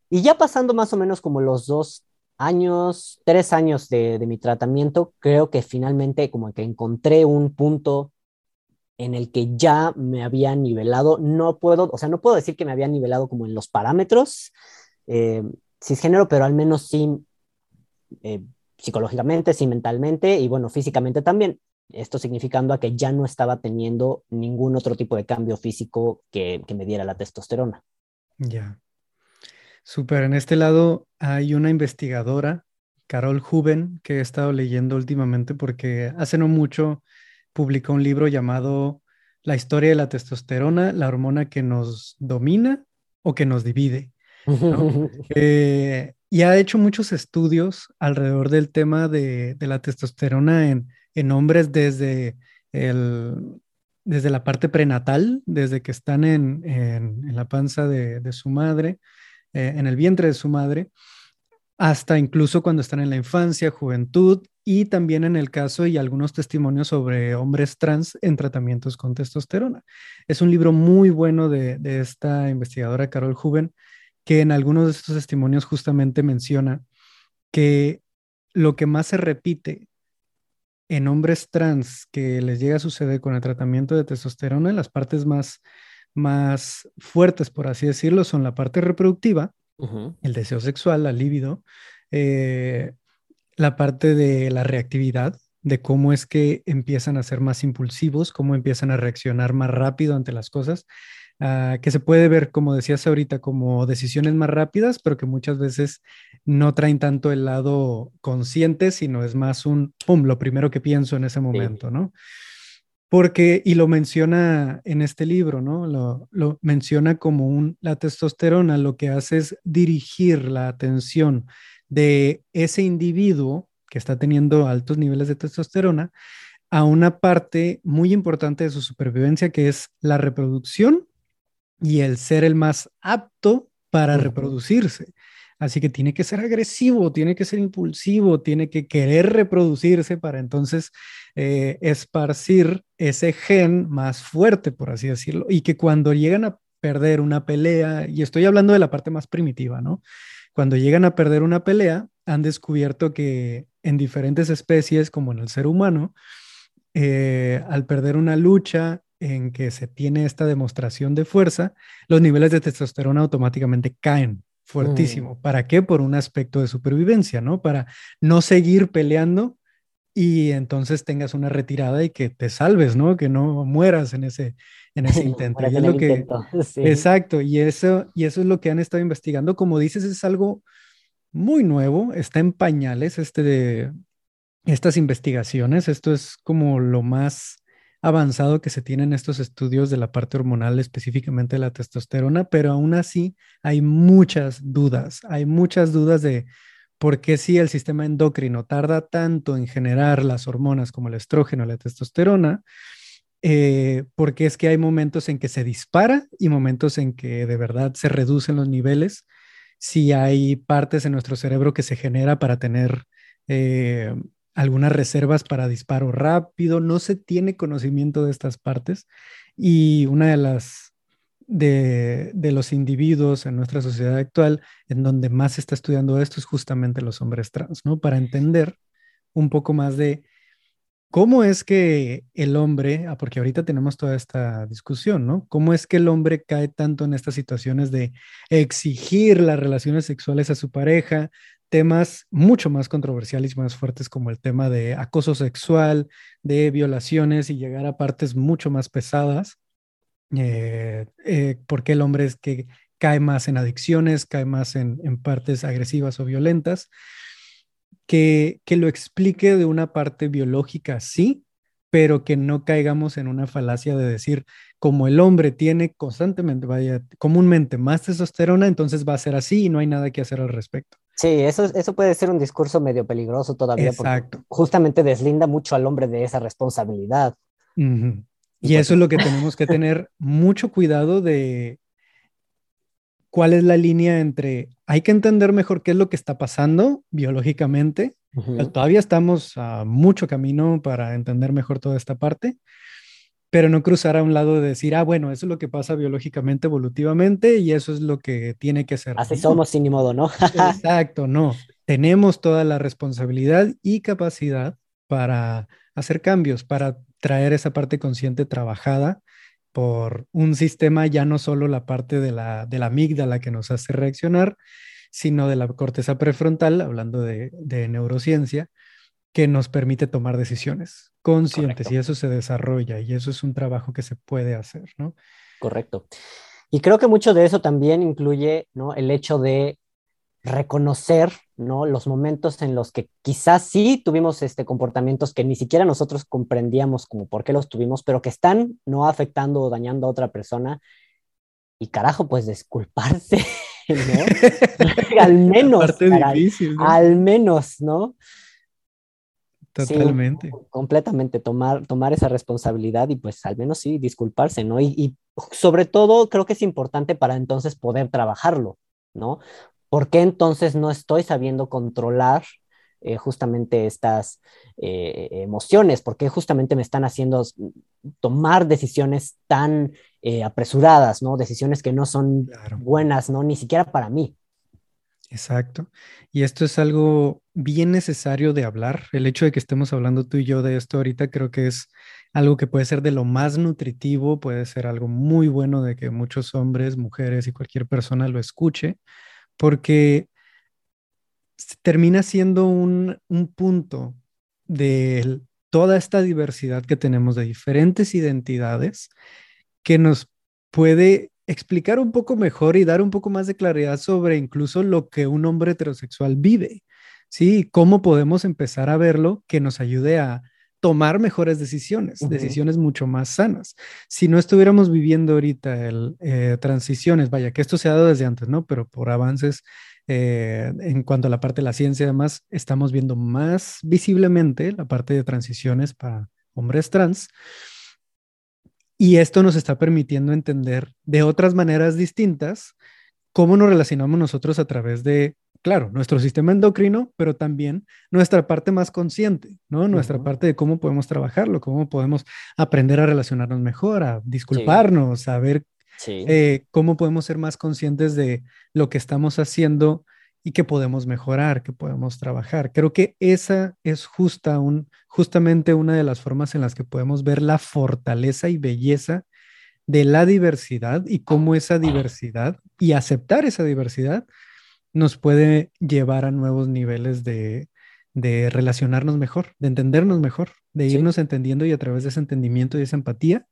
Y ya pasando más o menos como los dos años, tres años de, mi tratamiento, creo que finalmente como que encontré un punto en el que ya me había nivelado, no puedo, o sea, no puedo decir que me había nivelado como en los parámetros eh, cisgénero, pero al menos sí eh, psicológicamente, sí mentalmente y bueno, físicamente también. Esto significando a que ya no estaba teniendo ningún otro tipo de cambio físico que, que me diera la testosterona. Ya. Súper, en este lado hay una investigadora, Carol Huben, que he estado leyendo últimamente porque hace no mucho publicó un libro llamado La historia de la testosterona, la hormona que nos domina o que nos divide. Eh, y ha hecho muchos estudios alrededor del tema de, la testosterona en, en, hombres desde, el, desde la parte prenatal, desde que están en, en, la panza de, de su madre, eh, en el vientre de su madre, hasta incluso cuando están en la infancia, juventud y también en el caso y algunos testimonios sobre hombres trans en tratamientos con testosterona. Es un libro muy bueno de, de esta investigadora Carol Huben que en algunos de estos testimonios justamente menciona que lo que más se repite en hombres trans que les llega a suceder con el tratamiento de testosterona, las partes más, más fuertes, por así decirlo, son la parte reproductiva, el deseo sexual, la libido, eh, la parte de la reactividad, de cómo es que empiezan a ser más impulsivos, cómo empiezan a reaccionar más rápido ante las cosas, Ah, que se puede ver, como decías ahorita, como decisiones más rápidas, pero que muchas veces no traen tanto el lado consciente, sino es más un, pum, lo primero que pienso en ese momento, ¿no? Porque, y lo menciona en este libro, ¿no? Lo, lo, menciona como un, la testosterona lo que hace es dirigir la atención de ese individuo que está teniendo altos niveles de testosterona a una parte muy importante de su supervivencia, que es la reproducción y el ser el más apto para reproducirse. Así que tiene que ser agresivo, tiene que ser impulsivo, tiene que querer reproducirse para entonces eh, esparcir ese gen más fuerte, por así decirlo, y que cuando llegan a perder una pelea, y estoy hablando de la parte más primitiva, ¿no? Cuando llegan a perder una pelea, han descubierto que en diferentes especies, como en el ser humano, eh, al perder una lucha, en que se tiene esta demostración de fuerza, los niveles de testosterona automáticamente caen fuertísimo. Mm. ¿Para qué? Por un aspecto de supervivencia, ¿no? Para no seguir peleando y entonces tengas una retirada y que te salves, ¿no? Que no mueras en ese, en ese intento. y es lo que, Exacto, y eso, y eso es lo que han estado investigando. Como dices, es algo muy nuevo, está en pañales este de estas investigaciones. Esto es como lo más avanzado que se tiene en estos estudios de la parte hormonal, específicamente la testosterona, pero aún así hay muchas dudas, hay muchas dudas de por qué si el sistema endocrino tarda tanto en generar las hormonas como el estrógeno, la testosterona, eh, porque es que hay momentos en que se dispara y momentos en que de verdad se reducen los niveles, si hay partes en nuestro cerebro que se genera para tener eh, algunas reservas para disparo rápido, no se tiene conocimiento de estas partes y una de las de, los individuos en nuestra sociedad actual en donde más se está estudiando esto es justamente los hombres trans, ¿no? Para entender un poco más de cómo es que el hombre, ah, porque ahorita tenemos toda esta discusión, ¿no? ¿Cómo es que el hombre cae tanto en estas situaciones de exigir las relaciones sexuales a su pareja, temas mucho más controversiales y más fuertes como el tema de acoso sexual, de violaciones y llegar a partes mucho más pesadas, eh, eh, porque el hombre es que cae más en adicciones, cae más en, partes agresivas o violentas, que, que lo explique de una parte biológica, sí, pero que no caigamos en una falacia de decir, como el hombre tiene constantemente, vaya, comúnmente más testosterona, entonces va a ser así y no hay nada que hacer al respecto. Sí, eso, eso puede ser un discurso medio peligroso todavía, Exacto. porque justamente deslinda mucho al hombre de esa responsabilidad. Y, pues eso es lo que tenemos que tener mucho cuidado de cuál es la línea entre hay que entender mejor qué es lo que está pasando biológicamente. Todavía estamos a mucho camino para entender mejor toda esta parte, pero no cruzar a un lado de decir, ah, bueno, eso es lo que pasa biológicamente, evolutivamente, y eso es lo que tiene que ser. Así somos sin ni modo, ¿no? Exacto, no. Tenemos toda la responsabilidad y capacidad para hacer cambios, para traer esa parte consciente trabajada por un sistema, ya no solo la parte de la, de la amígdala que nos hace reaccionar, sino de la corteza prefrontal, hablando de, de neurociencia, que nos permite tomar decisiones conscientes y eso se desarrolla y eso es un trabajo que se puede hacer, ¿no? Correcto. Y creo que mucho de eso también incluye ¿no? el hecho de reconocer ¿no? los momentos en los que quizás sí tuvimos este, comportamientos que ni siquiera nosotros comprendíamos como por qué los tuvimos, pero que están no afectando o dañando a otra persona. Y carajo, pues disculparse, ¿no? al menos, al menos, ¿no? Totalmente. completamente, tomar, tomar esa responsabilidad y pues al menos sí, disculparse, ¿no? Y, y, sobre todo creo que es importante para entonces poder trabajarlo, ¿no? ¿Por qué entonces no estoy sabiendo controlar eh, justamente estas eh, emociones? ¿Por qué justamente me están haciendo tomar decisiones tan eh, apresuradas, ¿no? Decisiones que no son buenas, ¿no? Ni siquiera para mí. Exacto. Y esto es algo bien necesario de hablar. El hecho de que estemos hablando tú y yo de esto ahorita creo que es algo que puede ser de lo más nutritivo, puede ser algo muy bueno de que muchos hombres, mujeres y cualquier persona lo escuche, porque termina siendo un, punto de toda esta diversidad que tenemos de diferentes identidades que nos puede explicar un poco mejor y dar un poco más de claridad sobre incluso lo que un hombre heterosexual vive, ¿sí? Cómo podemos empezar a verlo que nos ayude a tomar mejores decisiones, decisiones mucho más sanas. Si no estuviéramos viviendo ahorita el, eh, transiciones, vaya, que esto se ha dado desde antes, ¿no? Pero por avances eh, en cuanto a la parte de la ciencia, además, estamos viendo más visiblemente la parte de transiciones para hombres trans. Y esto nos está permitiendo entender de otras maneras distintas cómo nos relacionamos nosotros a través de claro, nuestro sistema endocrino, pero también nuestra parte más consciente, ¿no? Nuestra parte de cómo podemos trabajarlo, cómo podemos aprender a relacionarnos mejor, a disculparnos, a ver eh, cómo podemos ser más conscientes de lo que estamos haciendo y que podemos mejorar, que podemos trabajar. Creo que esa es justa un, justamente una de las formas en las que podemos ver la fortaleza y belleza de la diversidad y cómo esa diversidad y aceptar esa diversidad nos puede llevar a nuevos niveles de, relacionarnos mejor, de entendernos mejor, de irnos entendiendo y a través de ese entendimiento y esa empatía,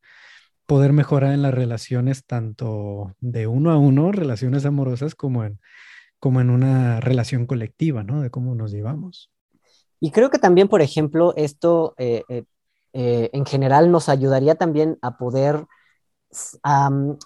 poder mejorar en las relaciones tanto de uno a uno, relaciones amorosas, como en, como en una relación colectiva, ¿no? De cómo nos llevamos. Y creo que también, por ejemplo, esto eh, eh, eh, en general nos ayudaría también a poder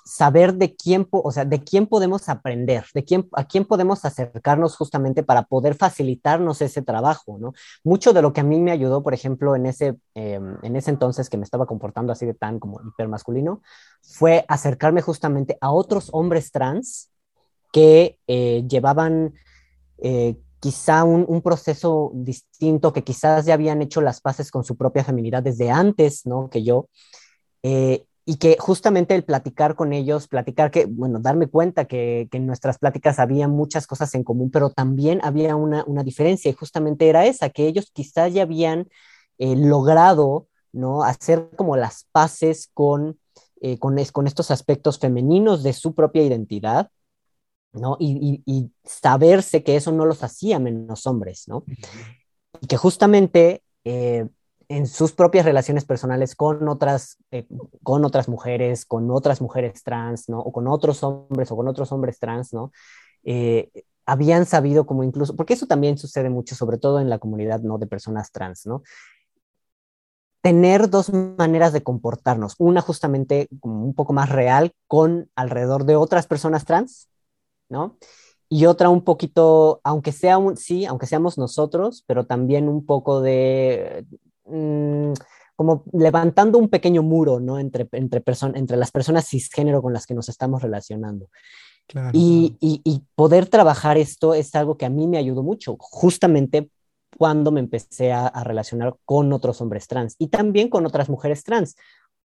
saber de quién, o sea, de quién podemos aprender, de quién, a quién podemos acercarnos justamente para poder facilitarnos ese trabajo, ¿no? Mucho de lo que a mí me ayudó, por ejemplo, en ese, em, en ese entonces que me estaba comportando así de tan como hipermasculino, fue acercarme justamente a otros hombres trans que eh, llevaban eh, quizá un, proceso distinto, que quizás ya habían hecho las paces con su propia feminidad desde antes, ¿no? Que yo. Eh, y que justamente el platicar con ellos, platicar que, bueno, darme cuenta que, en nuestras pláticas había muchas cosas en común, pero también había una, diferencia y justamente era esa, que ellos quizás ya habían logrado, ¿no? Hacer como las paces con, con, con, estos aspectos femeninos de su propia identidad, ¿no? Y, y, saberse que eso no los hacía menos hombres, ¿no? Y que justamente... Eh, en sus propias relaciones personales con otras, eh, con otras mujeres, con otras mujeres trans, ¿no? O con otros hombres o con otros hombres trans, ¿no? Eh, habían sabido como incluso, porque eso también sucede mucho, sobre todo en la comunidad, ¿no? De personas trans, ¿no? Tener dos maneras de comportarnos, una justamente como un poco más real con alrededor de otras personas trans, ¿no? y otra un poquito, aunque sea un, sí, aunque seamos nosotros, pero también un poco de Mm, como levantando un pequeño muro, ¿no? Entre, entre, entre las personas cisgénero con las que nos estamos relacionando. y, y, poder trabajar esto es algo que a mí me ayudó mucho, justamente cuando me empecé a, a, relacionar con otros hombres trans y también con otras mujeres trans,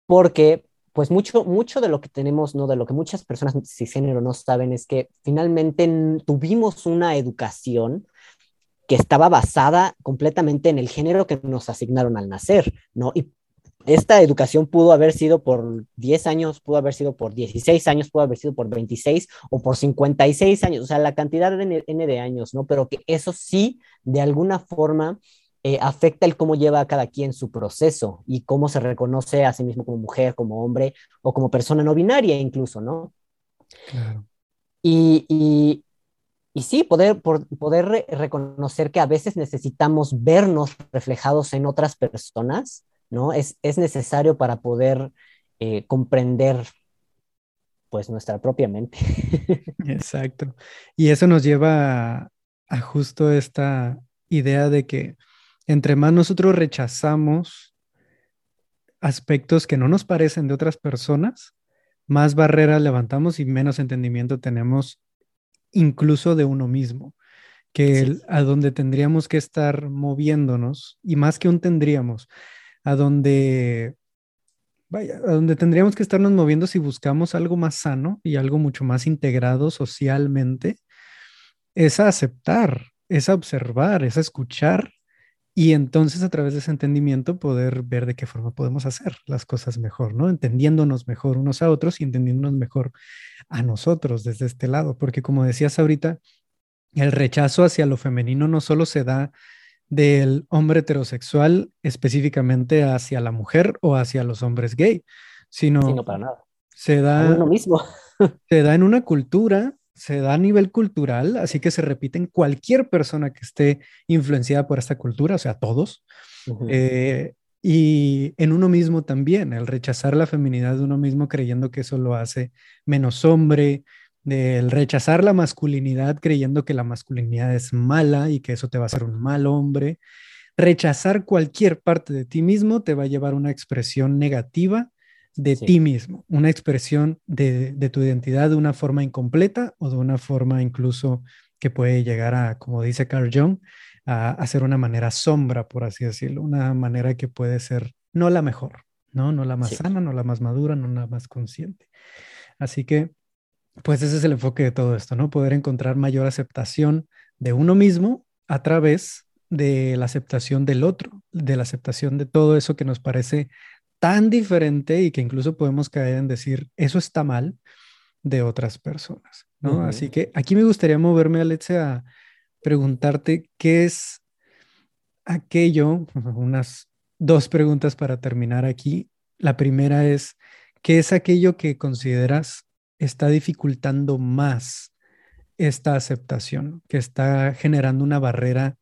porque pues mucho, mucho de lo que tenemos, ¿no? De lo que muchas personas cisgénero no saben es que finalmente tuvimos una educación que estaba basada completamente en el género que nos asignaron al nacer, ¿no? Y esta educación pudo haber sido por 10 años, pudo haber sido por 16 años, pudo haber sido por 26 o por 56 años, o sea, la cantidad de N de años, ¿no? Pero que eso sí, de alguna forma, eh, afecta el cómo lleva a cada quien su proceso y cómo se reconoce a sí mismo como mujer, como hombre o como persona no binaria incluso, ¿no? Claro. Y, y, y sí, poder, por, poder re reconocer que a veces necesitamos vernos reflejados en otras personas, ¿no? Es, es necesario para poder eh, comprender pues nuestra propia mente. Exacto. Y eso nos lleva a, a, justo esta idea de que entre más nosotros rechazamos aspectos que no nos parecen de otras personas, más barreras levantamos y menos entendimiento tenemos incluso de uno mismo, que el, a donde tendríamos que estar moviéndonos, y más que un tendríamos, a donde, vaya, a donde tendríamos que estarnos moviendo si buscamos algo más sano y algo mucho más integrado socialmente, es a aceptar, es a observar, es a escuchar y entonces a través de ese entendimiento poder ver de qué forma podemos hacer las cosas mejor, ¿no? Entendiéndonos mejor unos a otros y entendiéndonos mejor a nosotros desde este lado, porque como decías ahorita, el rechazo hacia lo femenino no solo se da del hombre heterosexual específicamente hacia la mujer o hacia los hombres gay, sino sí, no para nada. se da uno mismo. se da en una cultura se da a nivel cultural, así que se repite en cualquier persona que esté influenciada por esta cultura, o sea, todos. Uh -huh. eh, y en uno mismo también, el rechazar la feminidad de uno mismo creyendo que eso lo hace menos hombre, el rechazar la masculinidad creyendo que la masculinidad es mala y que eso te va a hacer un mal hombre. Rechazar cualquier parte de ti mismo te va a llevar a una expresión negativa de sí. ti mismo, una expresión de, de, tu identidad de una forma incompleta o de una forma incluso que puede llegar a, como dice Carl Jung, a, a ser una manera sombra, por así decirlo, una manera que puede ser no la mejor, ¿no? No la más sí. sana, no la más madura, no la más consciente. Así que, pues ese es el enfoque de todo esto, ¿no? Poder encontrar mayor aceptación de uno mismo a través de la aceptación del otro, de la aceptación de todo eso que nos parece tan diferente y que incluso podemos caer en decir, eso está mal de otras personas, ¿no? Uh -huh. Así que aquí me gustaría moverme, Alexe, a preguntarte qué es aquello, unas dos preguntas para terminar aquí. La primera es, ¿qué es aquello que consideras está dificultando más esta aceptación, que está generando una barrera,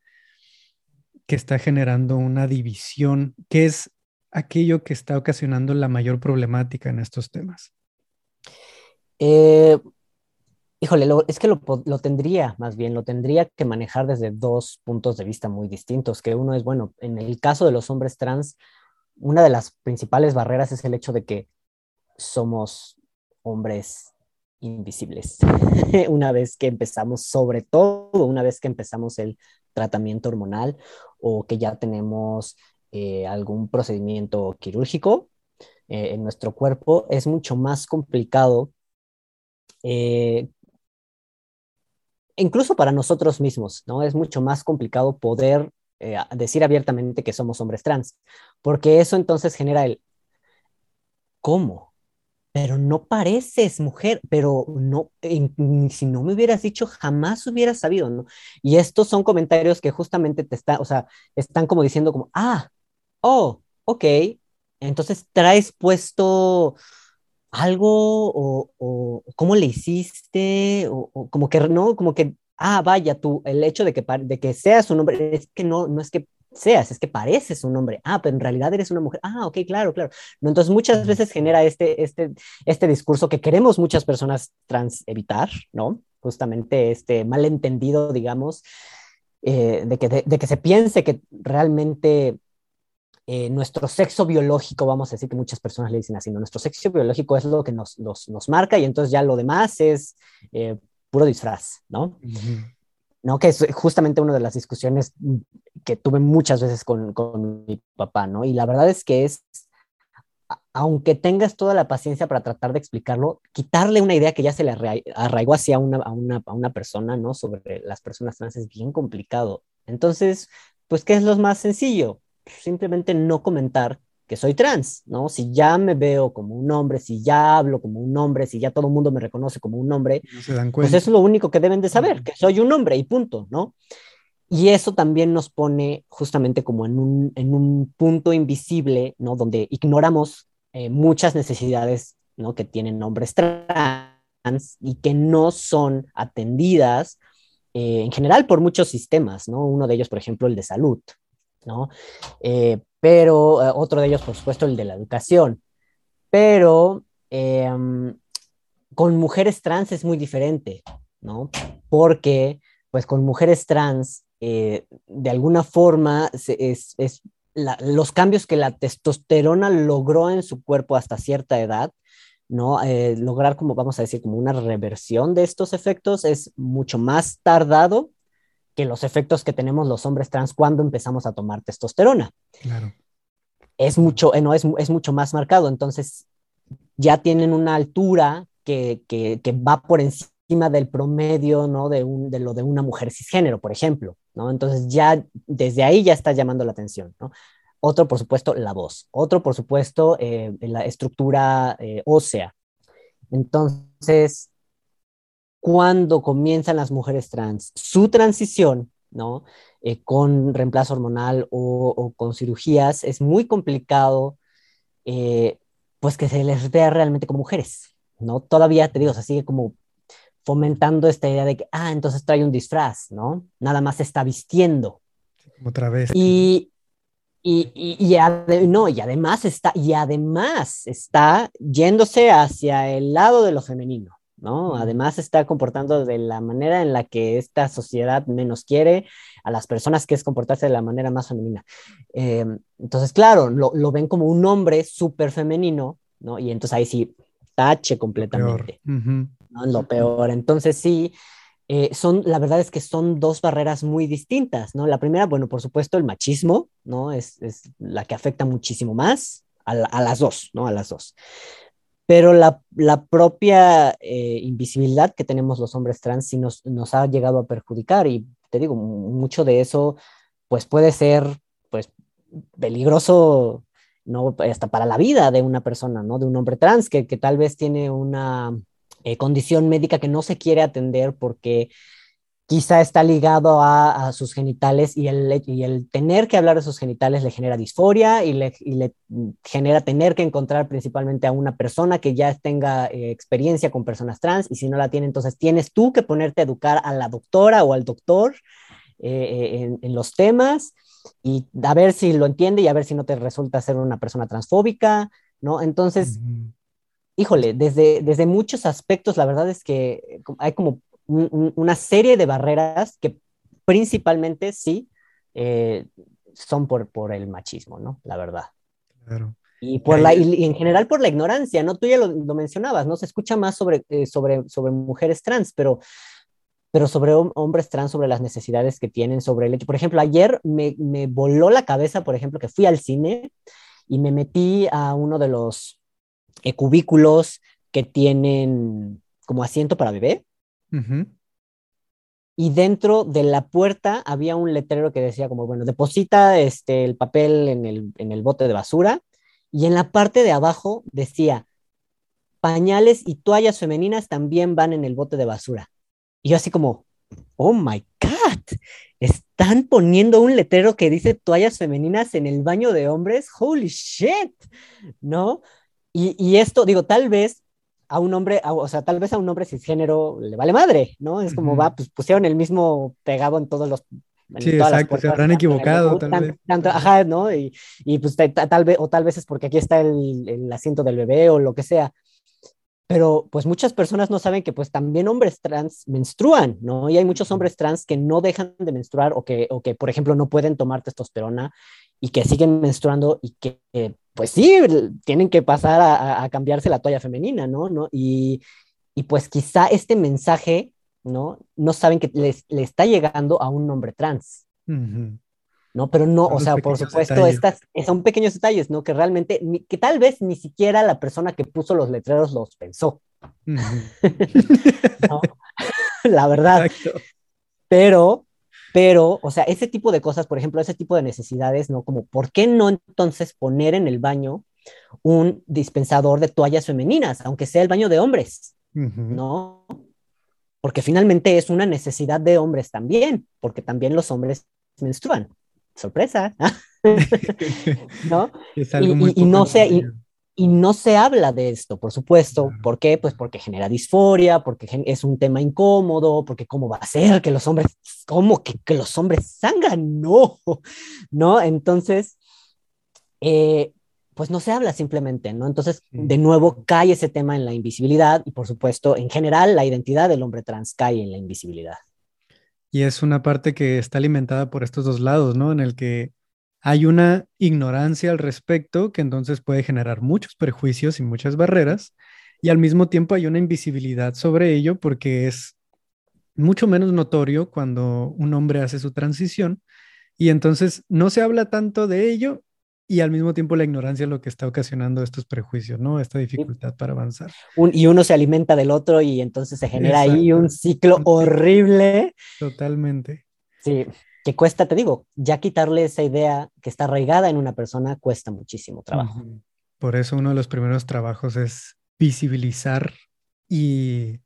que está generando una división? ¿Qué es aquello que está ocasionando la mayor problemática en estos temas? Eh, híjole, lo, es que lo, lo, tendría, más bien, lo tendría que manejar desde dos puntos de vista muy distintos, que uno es, bueno, en el caso de los hombres trans, una de las principales barreras es el hecho de que somos hombres invisibles. una vez que empezamos, sobre todo una vez que empezamos el tratamiento hormonal o que ya tenemos eh, algún procedimiento quirúrgico eh, en nuestro cuerpo, es mucho más complicado, eh, incluso para nosotros mismos, ¿no? Es mucho más complicado poder eh, decir abiertamente que somos hombres trans, porque eso entonces genera el, ¿cómo? Pero no pareces mujer, pero no, si no me hubieras dicho, jamás hubieras sabido, ¿no? Y estos son comentarios que justamente te están, o sea, están como diciendo como, ah, oh, ok, entonces traes puesto algo o, o cómo le hiciste o, o, como que no, como que, ah, vaya, tú, el hecho de que, de que seas un hombre, es que no, no es que seas, es que pareces un hombre, ah, pero en realidad eres una mujer, ah, ok, claro, claro. Entonces muchas veces genera este, este, este discurso que queremos muchas personas trans evitar, ¿no? Justamente este malentendido, digamos, eh, de, que, de, de que se piense que realmente eh, nuestro sexo biológico, vamos a decir que muchas personas le dicen así, ¿no? nuestro sexo biológico es lo que nos, nos, nos marca y entonces ya lo demás es eh, puro disfraz, ¿no? Uh -huh. ¿no? Que es justamente una de las discusiones que tuve muchas veces con, con, mi papá, ¿no? Y la verdad es que es, aunque tengas toda la paciencia para tratar de explicarlo, quitarle una idea que ya se le arraigó hacia una, a, una, a una persona, ¿no? Sobre las personas trans es bien complicado. Entonces, pues, ¿qué es lo más sencillo? Simplemente no comentar que soy trans, ¿no? Si ya me veo como un hombre, si ya hablo como un hombre, si ya todo el mundo me reconoce como un hombre, no se dan pues eso es lo único que deben de saber, que soy un hombre y punto, ¿no? Y eso también nos pone justamente como en un, en un punto invisible, ¿no? Donde ignoramos eh, muchas necesidades, ¿no? Que tienen hombres trans y que no son atendidas eh, en general por muchos sistemas, ¿no? Uno de ellos, por ejemplo, el de salud, ¿no? Eh, pero eh, otro de ellos, por supuesto, el de la educación. Pero em, con mujeres trans es muy diferente, ¿no? Porque, pues con mujeres trans, de alguna forma, es, los cambios que la testosterona logró en su cuerpo hasta cierta edad ¿no? Eh, lograr, como vamos a decir, como una reversión de estos efectos es mucho más tardado que los efectos que tenemos los hombres trans cuando empezamos a tomar testosterona. Claro. Es mucho, eh, no, es, es, mucho más marcado, entonces ya tienen una altura que, que, que va por encima del promedio, ¿no? De, un, de lo de una mujer cisgénero, por ejemplo, ¿no? Entonces ya desde ahí ya está llamando la atención, ¿no? Otro, por supuesto, la voz. Otro, por supuesto, eh, la estructura eh, ósea. Entonces, cuando comienzan las mujeres trans su transición, ¿no? Eh, con reemplazo hormonal o, con cirugías, es muy complicado, pues que se les vea realmente como mujeres, ¿no? Todavía, te digo, se sigue como fomentando esta idea de que, ah, entonces trae un disfraz, ¿no? Nada más se está vistiendo. Otra vez. Y, y, y, no, y además está, y además está yéndose hacia el lado de lo femenino, ¿no? Además está comportando de la manera en la que esta sociedad menos quiere a las personas, que es comportarse de la manera más femenina. Em, entonces, claro, lo, lo, ven como un hombre súper femenino, ¿no? Y entonces ahí sí, tache completamente, ¿no? Lo peor. Entonces sí, eh, son, la verdad es que son dos barreras muy distintas, ¿no? La primera, bueno, por supuesto, el machismo, ¿no? Es, es la que afecta muchísimo más a, a, las dos, ¿no? A las dos. Pero la, la propia eh, invisibilidad que tenemos los hombres trans sí nos, nos ha llegado a perjudicar y te digo, mucho de eso, pues puede ser, pues, peligroso, ¿no? Hasta para la vida de una persona, ¿no? De un hombre trans que, que tal vez tiene una eh, condición médica que no se quiere atender porque quizá está ligado a, sus genitales y el, y el, tener que hablar de sus genitales le genera disforia y le, y le genera tener que encontrar principalmente a una persona que ya tenga eh, experiencia con personas trans y si no la tiene, entonces tienes tú que ponerte a educar a la doctora o al doctor eh, en, en, los temas y a ver si lo entiende y a ver si no te resulta ser una persona transfóbica, ¿no? Entonces híjole, desde, desde muchos aspectos, la verdad es que hay como una serie de barreras que principalmente sí eh, son por, por el machismo, ¿no? La verdad. Claro. Y, por la, y en general por la ignorancia, ¿no? Tú ya lo, mencionabas, ¿no? Se escucha más sobre, eh, sobre, sobre mujeres trans, pero, pero sobre hombres trans, sobre las necesidades que tienen, sobre el hecho. Por ejemplo, ayer me, me voló la cabeza, por ejemplo, que fui al cine y me metí a uno de los eh, cubículos que tienen como asiento para bebé. Y dentro de la puerta había un letrero que decía como, bueno, deposita este, el papel en el, en el bote de basura. Y en la parte de abajo decía, pañales y toallas femeninas también van en el bote de basura. Y yo así como, oh my God, están poniendo un letrero que dice toallas femeninas en el baño de hombres, holy shit, ¿no? Y, esto, digo, tal vez a un hombre, o sea, tal vez a un hombre cisgénero le vale madre, ¿no? Es como va, pues pusieron el mismo pegado en todos los sí, exacto, se habrán equivocado, tal vez. ajá, ¿no? Y, y pues tal vez, o tal vez es porque aquí está el, el, asiento del bebé o lo que sea. Pero pues muchas personas no saben que pues también hombres trans menstruan, ¿no? Y hay muchos hombres trans que no dejan de menstruar o que, o que por ejemplo, no pueden tomar testosterona y que siguen menstruando y que pues sí, tienen que pasar a, cambiarse la toalla femenina, ¿no? ¿no? Y, y, pues quizá este mensaje, ¿no? No saben que les, le está llegando a un hombre trans. ¿no? Pero no, o sea, por supuesto, estas son pequeños detalles, ¿no? Que realmente, que tal vez ni siquiera la persona que puso los letreros los pensó. La verdad. Pero, pero, o sea, ese tipo de cosas, por ejemplo, ese tipo de necesidades, ¿no? Como, ¿por qué no entonces poner en el baño un dispensador de toallas femeninas, aunque sea el baño de hombres, ¿no? Porque finalmente es una necesidad de hombres también, porque también los hombres menstruan. Sorpresa, ¿no? y, no sé, Y no se habla de esto, por supuesto. ¿Por qué? Pues porque genera disforia, porque es un tema incómodo, porque cómo va a ser que los hombres, cómo que, que los hombres sangran, no, ¿no? Entonces, eh, pues no se habla simplemente, ¿no? Entonces, de nuevo, cae ese tema en la invisibilidad y, por supuesto, en general, la identidad del hombre trans cae en la invisibilidad. Y es una parte que está alimentada por estos dos lados, ¿no? En el que hay una ignorancia al respecto que entonces puede generar muchos prejuicios y muchas barreras, y al mismo tiempo hay una invisibilidad sobre ello porque es mucho menos notorio cuando un hombre hace su transición, y entonces no se habla tanto de ello y al mismo tiempo la ignorancia es lo que está ocasionando estos prejuicios, ¿no? Esta dificultad para avanzar. y uno se alimenta del otro y entonces se genera ahí un ciclo horrible. Totalmente. Sí, que cuesta, te digo, ya quitarle esa idea que está arraigada en una persona cuesta muchísimo trabajo. Por eso uno de los primeros trabajos es visibilizar y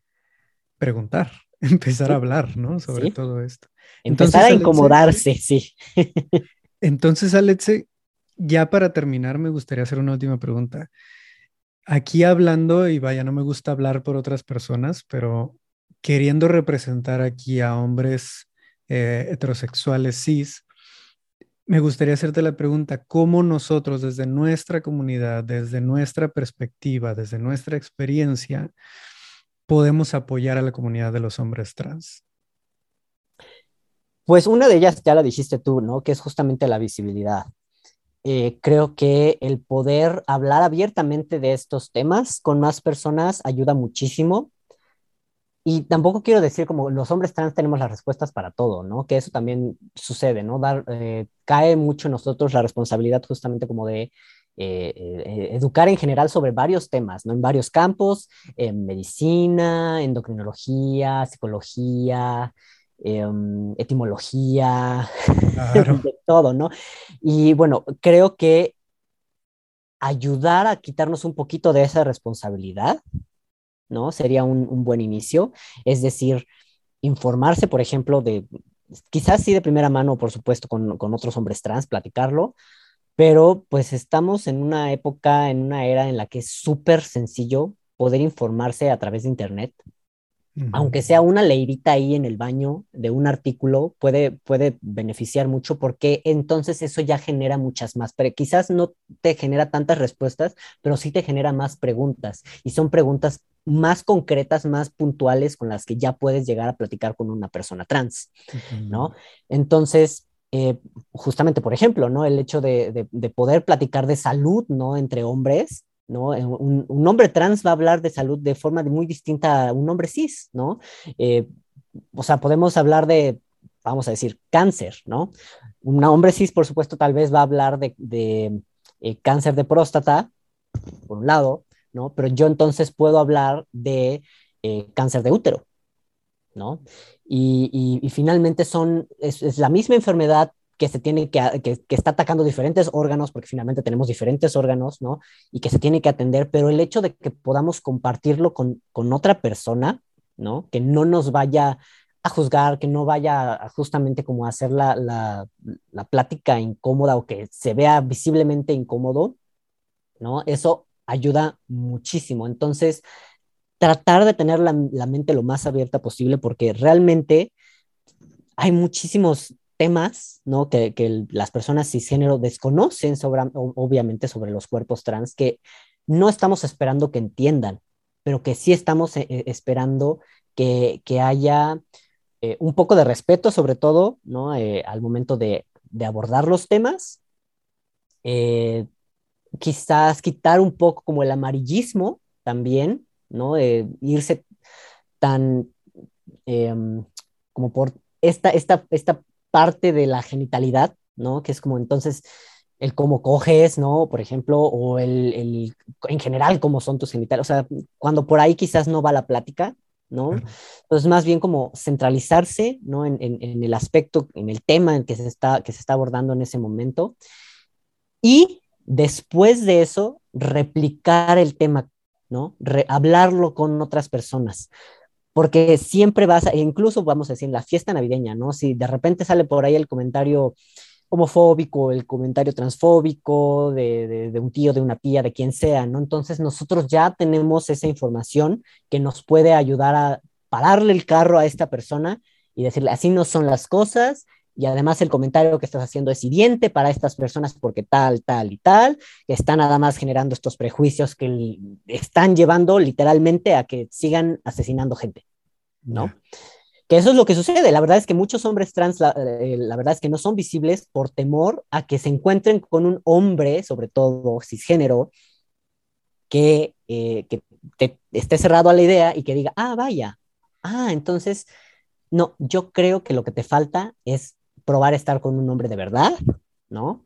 preguntar, empezar a hablar, ¿no? Sobre todo esto. Empezar a incomodarse, sí. Entonces, Alexe, ya para terminar, me gustaría hacer una última pregunta. Aquí hablando, y vaya, no me gusta hablar por otras personas, pero queriendo representar aquí a hombres eh, heterosexuales cis, me gustaría hacerte la pregunta, ¿cómo nosotros desde nuestra comunidad, desde nuestra perspectiva, desde nuestra experiencia, podemos apoyar a la comunidad de los hombres trans? Pues una de ellas ya la dijiste tú, ¿no? Que es justamente la visibilidad. Eh, creo que el poder hablar abiertamente de estos temas con más personas ayuda muchísimo. Y tampoco quiero decir como los hombres trans tenemos las respuestas para todo, ¿no? Que eso también sucede, ¿no? Dar, eh, cae mucho en nosotros la responsabilidad justamente como de eh, educar en general sobre varios temas, ¿no? En varios campos, en medicina, endocrinología, psicología, Em, etimología, de todo, ¿no? Y bueno, creo que ayudar a quitarnos un poquito de esa responsabilidad, ¿no? Sería un, buen inicio. Es decir, informarse, por ejemplo, de, quizás sí de primera mano, por supuesto, con, con otros hombres trans, platicarlo, pero pues estamos en una época, en una era en la que es súper sencillo poder informarse a través de Internet, aunque sea una leirita ahí en el baño de un artículo, puede, puede beneficiar mucho porque entonces eso ya genera muchas más, pero quizás no te genera tantas respuestas, pero sí te genera más preguntas y son preguntas más concretas, más puntuales con las que ya puedes llegar a platicar con una persona trans, ¿no? Entonces, eh, justamente, por ejemplo, ¿no? El hecho de, de, poder platicar de salud, ¿no? Entre hombres, ¿no? Eh, un, hombre trans va a hablar de salud de forma muy distinta a un hombre cis, ¿no? Eh, o sea, podemos hablar de, vamos a decir, cáncer, ¿no? Un hombre cis, por supuesto, tal vez va a hablar de, cáncer de próstata, por un lado, ¿no? Pero yo entonces puedo hablar de cáncer de útero, ¿no? Y, finalmente son, es, la misma enfermedad, que se tiene que, que, está atacando diferentes órganos, porque finalmente tenemos diferentes órganos, ¿no? Y que se tiene que atender, pero el hecho de que podamos compartirlo con, con otra persona, ¿no? Que no nos vaya a juzgar, que no vaya justamente como a hacer la, la, la, plática incómoda o que se vea visiblemente incómodo, ¿no? Eso ayuda muchísimo. Entonces, tratar de tener la, la mente lo más abierta posible porque realmente hay muchísimos temas ¿no? que, que las personas cisgénero desconocen sobre, obviamente sobre los cuerpos trans que no estamos esperando que entiendan, pero que sí estamos eh, eh, esperando que, que haya eh, un poco de respeto sobre todo ¿no? al momento de, de, abordar los temas. quizás quitar un poco como el amarillismo también, ¿no? irse tan em, como por esta, esta, esta parte de la genitalidad, ¿no? Que es como entonces el cómo coges, ¿no? Por ejemplo, o el, el en general cómo son tus genitales, o sea, cuando por ahí quizás no va la plática, ¿no? Entonces, más bien como centralizarse, ¿no? En, en, en, el aspecto, en el tema en que se, está, que se está abordando en ese momento. Y después de eso, replicar el tema, ¿no? hablarlo con otras personas porque siempre vas, a, incluso vamos a decir, en la fiesta navideña, ¿no? Si de repente sale por ahí el comentario, homofóbico, el comentario transfóbico de, de, un tío, de una tía, de quien sea, ¿no? Entonces nosotros ya tenemos esa información que nos puede ayudar a pararle el carro a esta persona y decirle, así no son las cosas, y además el comentario que estás haciendo es hiriente para estas personas porque tal, tal y tal, que está nada más generando estos prejuicios que están llevando literalmente a que sigan asesinando gente, ¿no? Que eso es lo que sucede. La verdad es que muchos hombres trans, eh, la, verdad es que no son visibles por temor a que se encuentren con un hombre, sobre todo cisgénero, que, eh, que esté cerrado a la idea y que diga, ah, vaya, ah, entonces, no, yo creo que lo que te falta es probar estar con un hombre de verdad, ¿no?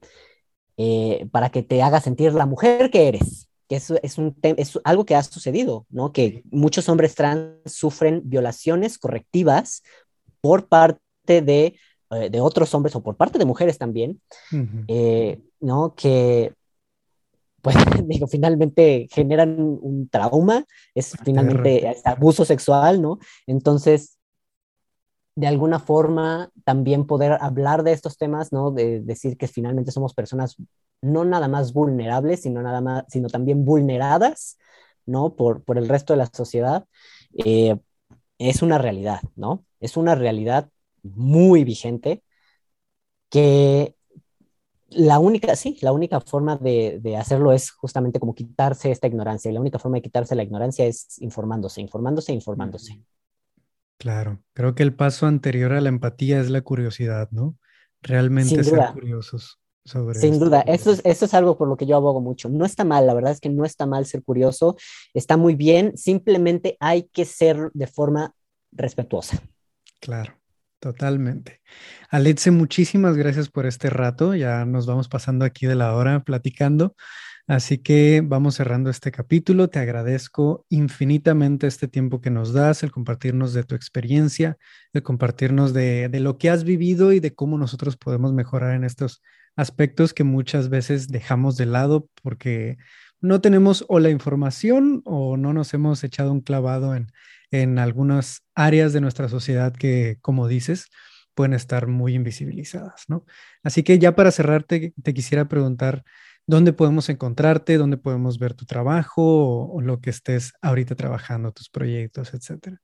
Eh, para que te haga sentir la mujer que eres, que es, es, un es algo que ha sucedido, ¿no? Que muchos hombres trans sufren violaciones correctivas por parte de, eh, de otros hombres o por parte de mujeres también, eh, ¿no? Que, pues, digo, finalmente generan un trauma, es finalmente abuso sexual, ¿no? Entonces, de alguna forma también poder hablar de estos temas, ¿no? De decir que finalmente somos personas no nada más vulnerables, sino, nada más, sino también vulneradas, ¿no? Por, por el resto de la sociedad, eh, es una realidad, ¿no? Es una realidad muy vigente que la única, sí, la única forma de, de, hacerlo es justamente como quitarse esta ignorancia. Y la única forma de quitarse la ignorancia es informándose, informándose, informándose. Claro, creo que el paso anterior a la empatía es la curiosidad, ¿no? Realmente ser curiosos sobre Sin duda, eso es, eso es algo por lo que yo abogo mucho. No está mal, la verdad es que no está mal ser curioso, está muy bien, simplemente hay que ser de forma respetuosa. Claro, totalmente. Alexe, muchísimas gracias por este rato, ya nos vamos pasando aquí de la hora platicando. Así que vamos cerrando este capítulo. Te agradezco infinitamente este tiempo que nos das, el compartirnos de tu experiencia, el compartirnos de, lo que has vivido y de cómo nosotros podemos mejorar en estos aspectos que muchas veces dejamos de lado porque no tenemos o la información o no nos hemos echado un clavado en, en algunas áreas de nuestra sociedad que, como dices, pueden estar muy invisibilizadas, ¿no? Así que ya para cerrarte, te quisiera preguntar, ¿Dónde podemos encontrarte? ¿Dónde podemos ver tu trabajo o, lo que estés ahorita trabajando, tus proyectos, etcétera?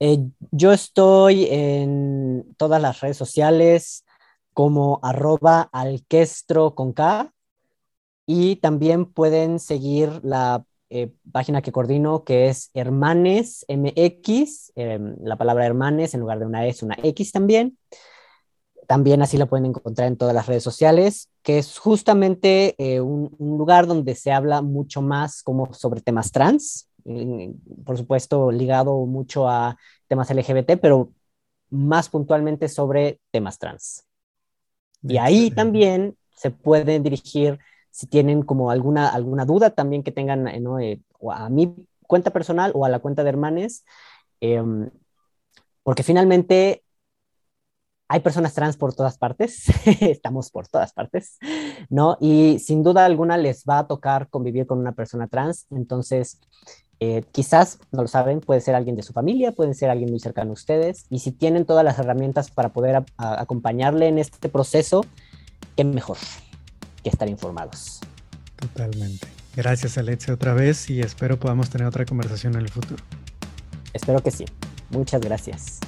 Eh, yo estoy en todas las redes sociales como arroba alquestro con K y también pueden seguir la eh, página que coordino que es Hermanes MX, em, la palabra Hermanes en lugar de una e es una X también. También así la pueden encontrar en todas las redes sociales, que es justamente eh, un, lugar donde se habla mucho más como sobre temas trans, por supuesto ligado mucho a temas LGBT, pero más puntualmente sobre temas trans. Y ahí también se pueden dirigir si tienen como alguna, alguna duda también que tengan eh, ¿no? Eh, a mi cuenta personal o a la cuenta de Hermanes, em, porque finalmente hay personas trans por todas partes, estamos por todas partes, ¿no? Y sin duda alguna les va a tocar convivir con una persona trans, entonces eh, quizás, no lo saben, puede ser alguien de su familia, puede ser alguien muy cercano a ustedes, y si tienen todas las herramientas para poder acompañarle en este proceso, qué mejor que estar informados. Totalmente. Gracias, Alexia, otra vez, y espero podamos tener otra conversación en el futuro. Espero que sí. Muchas gracias.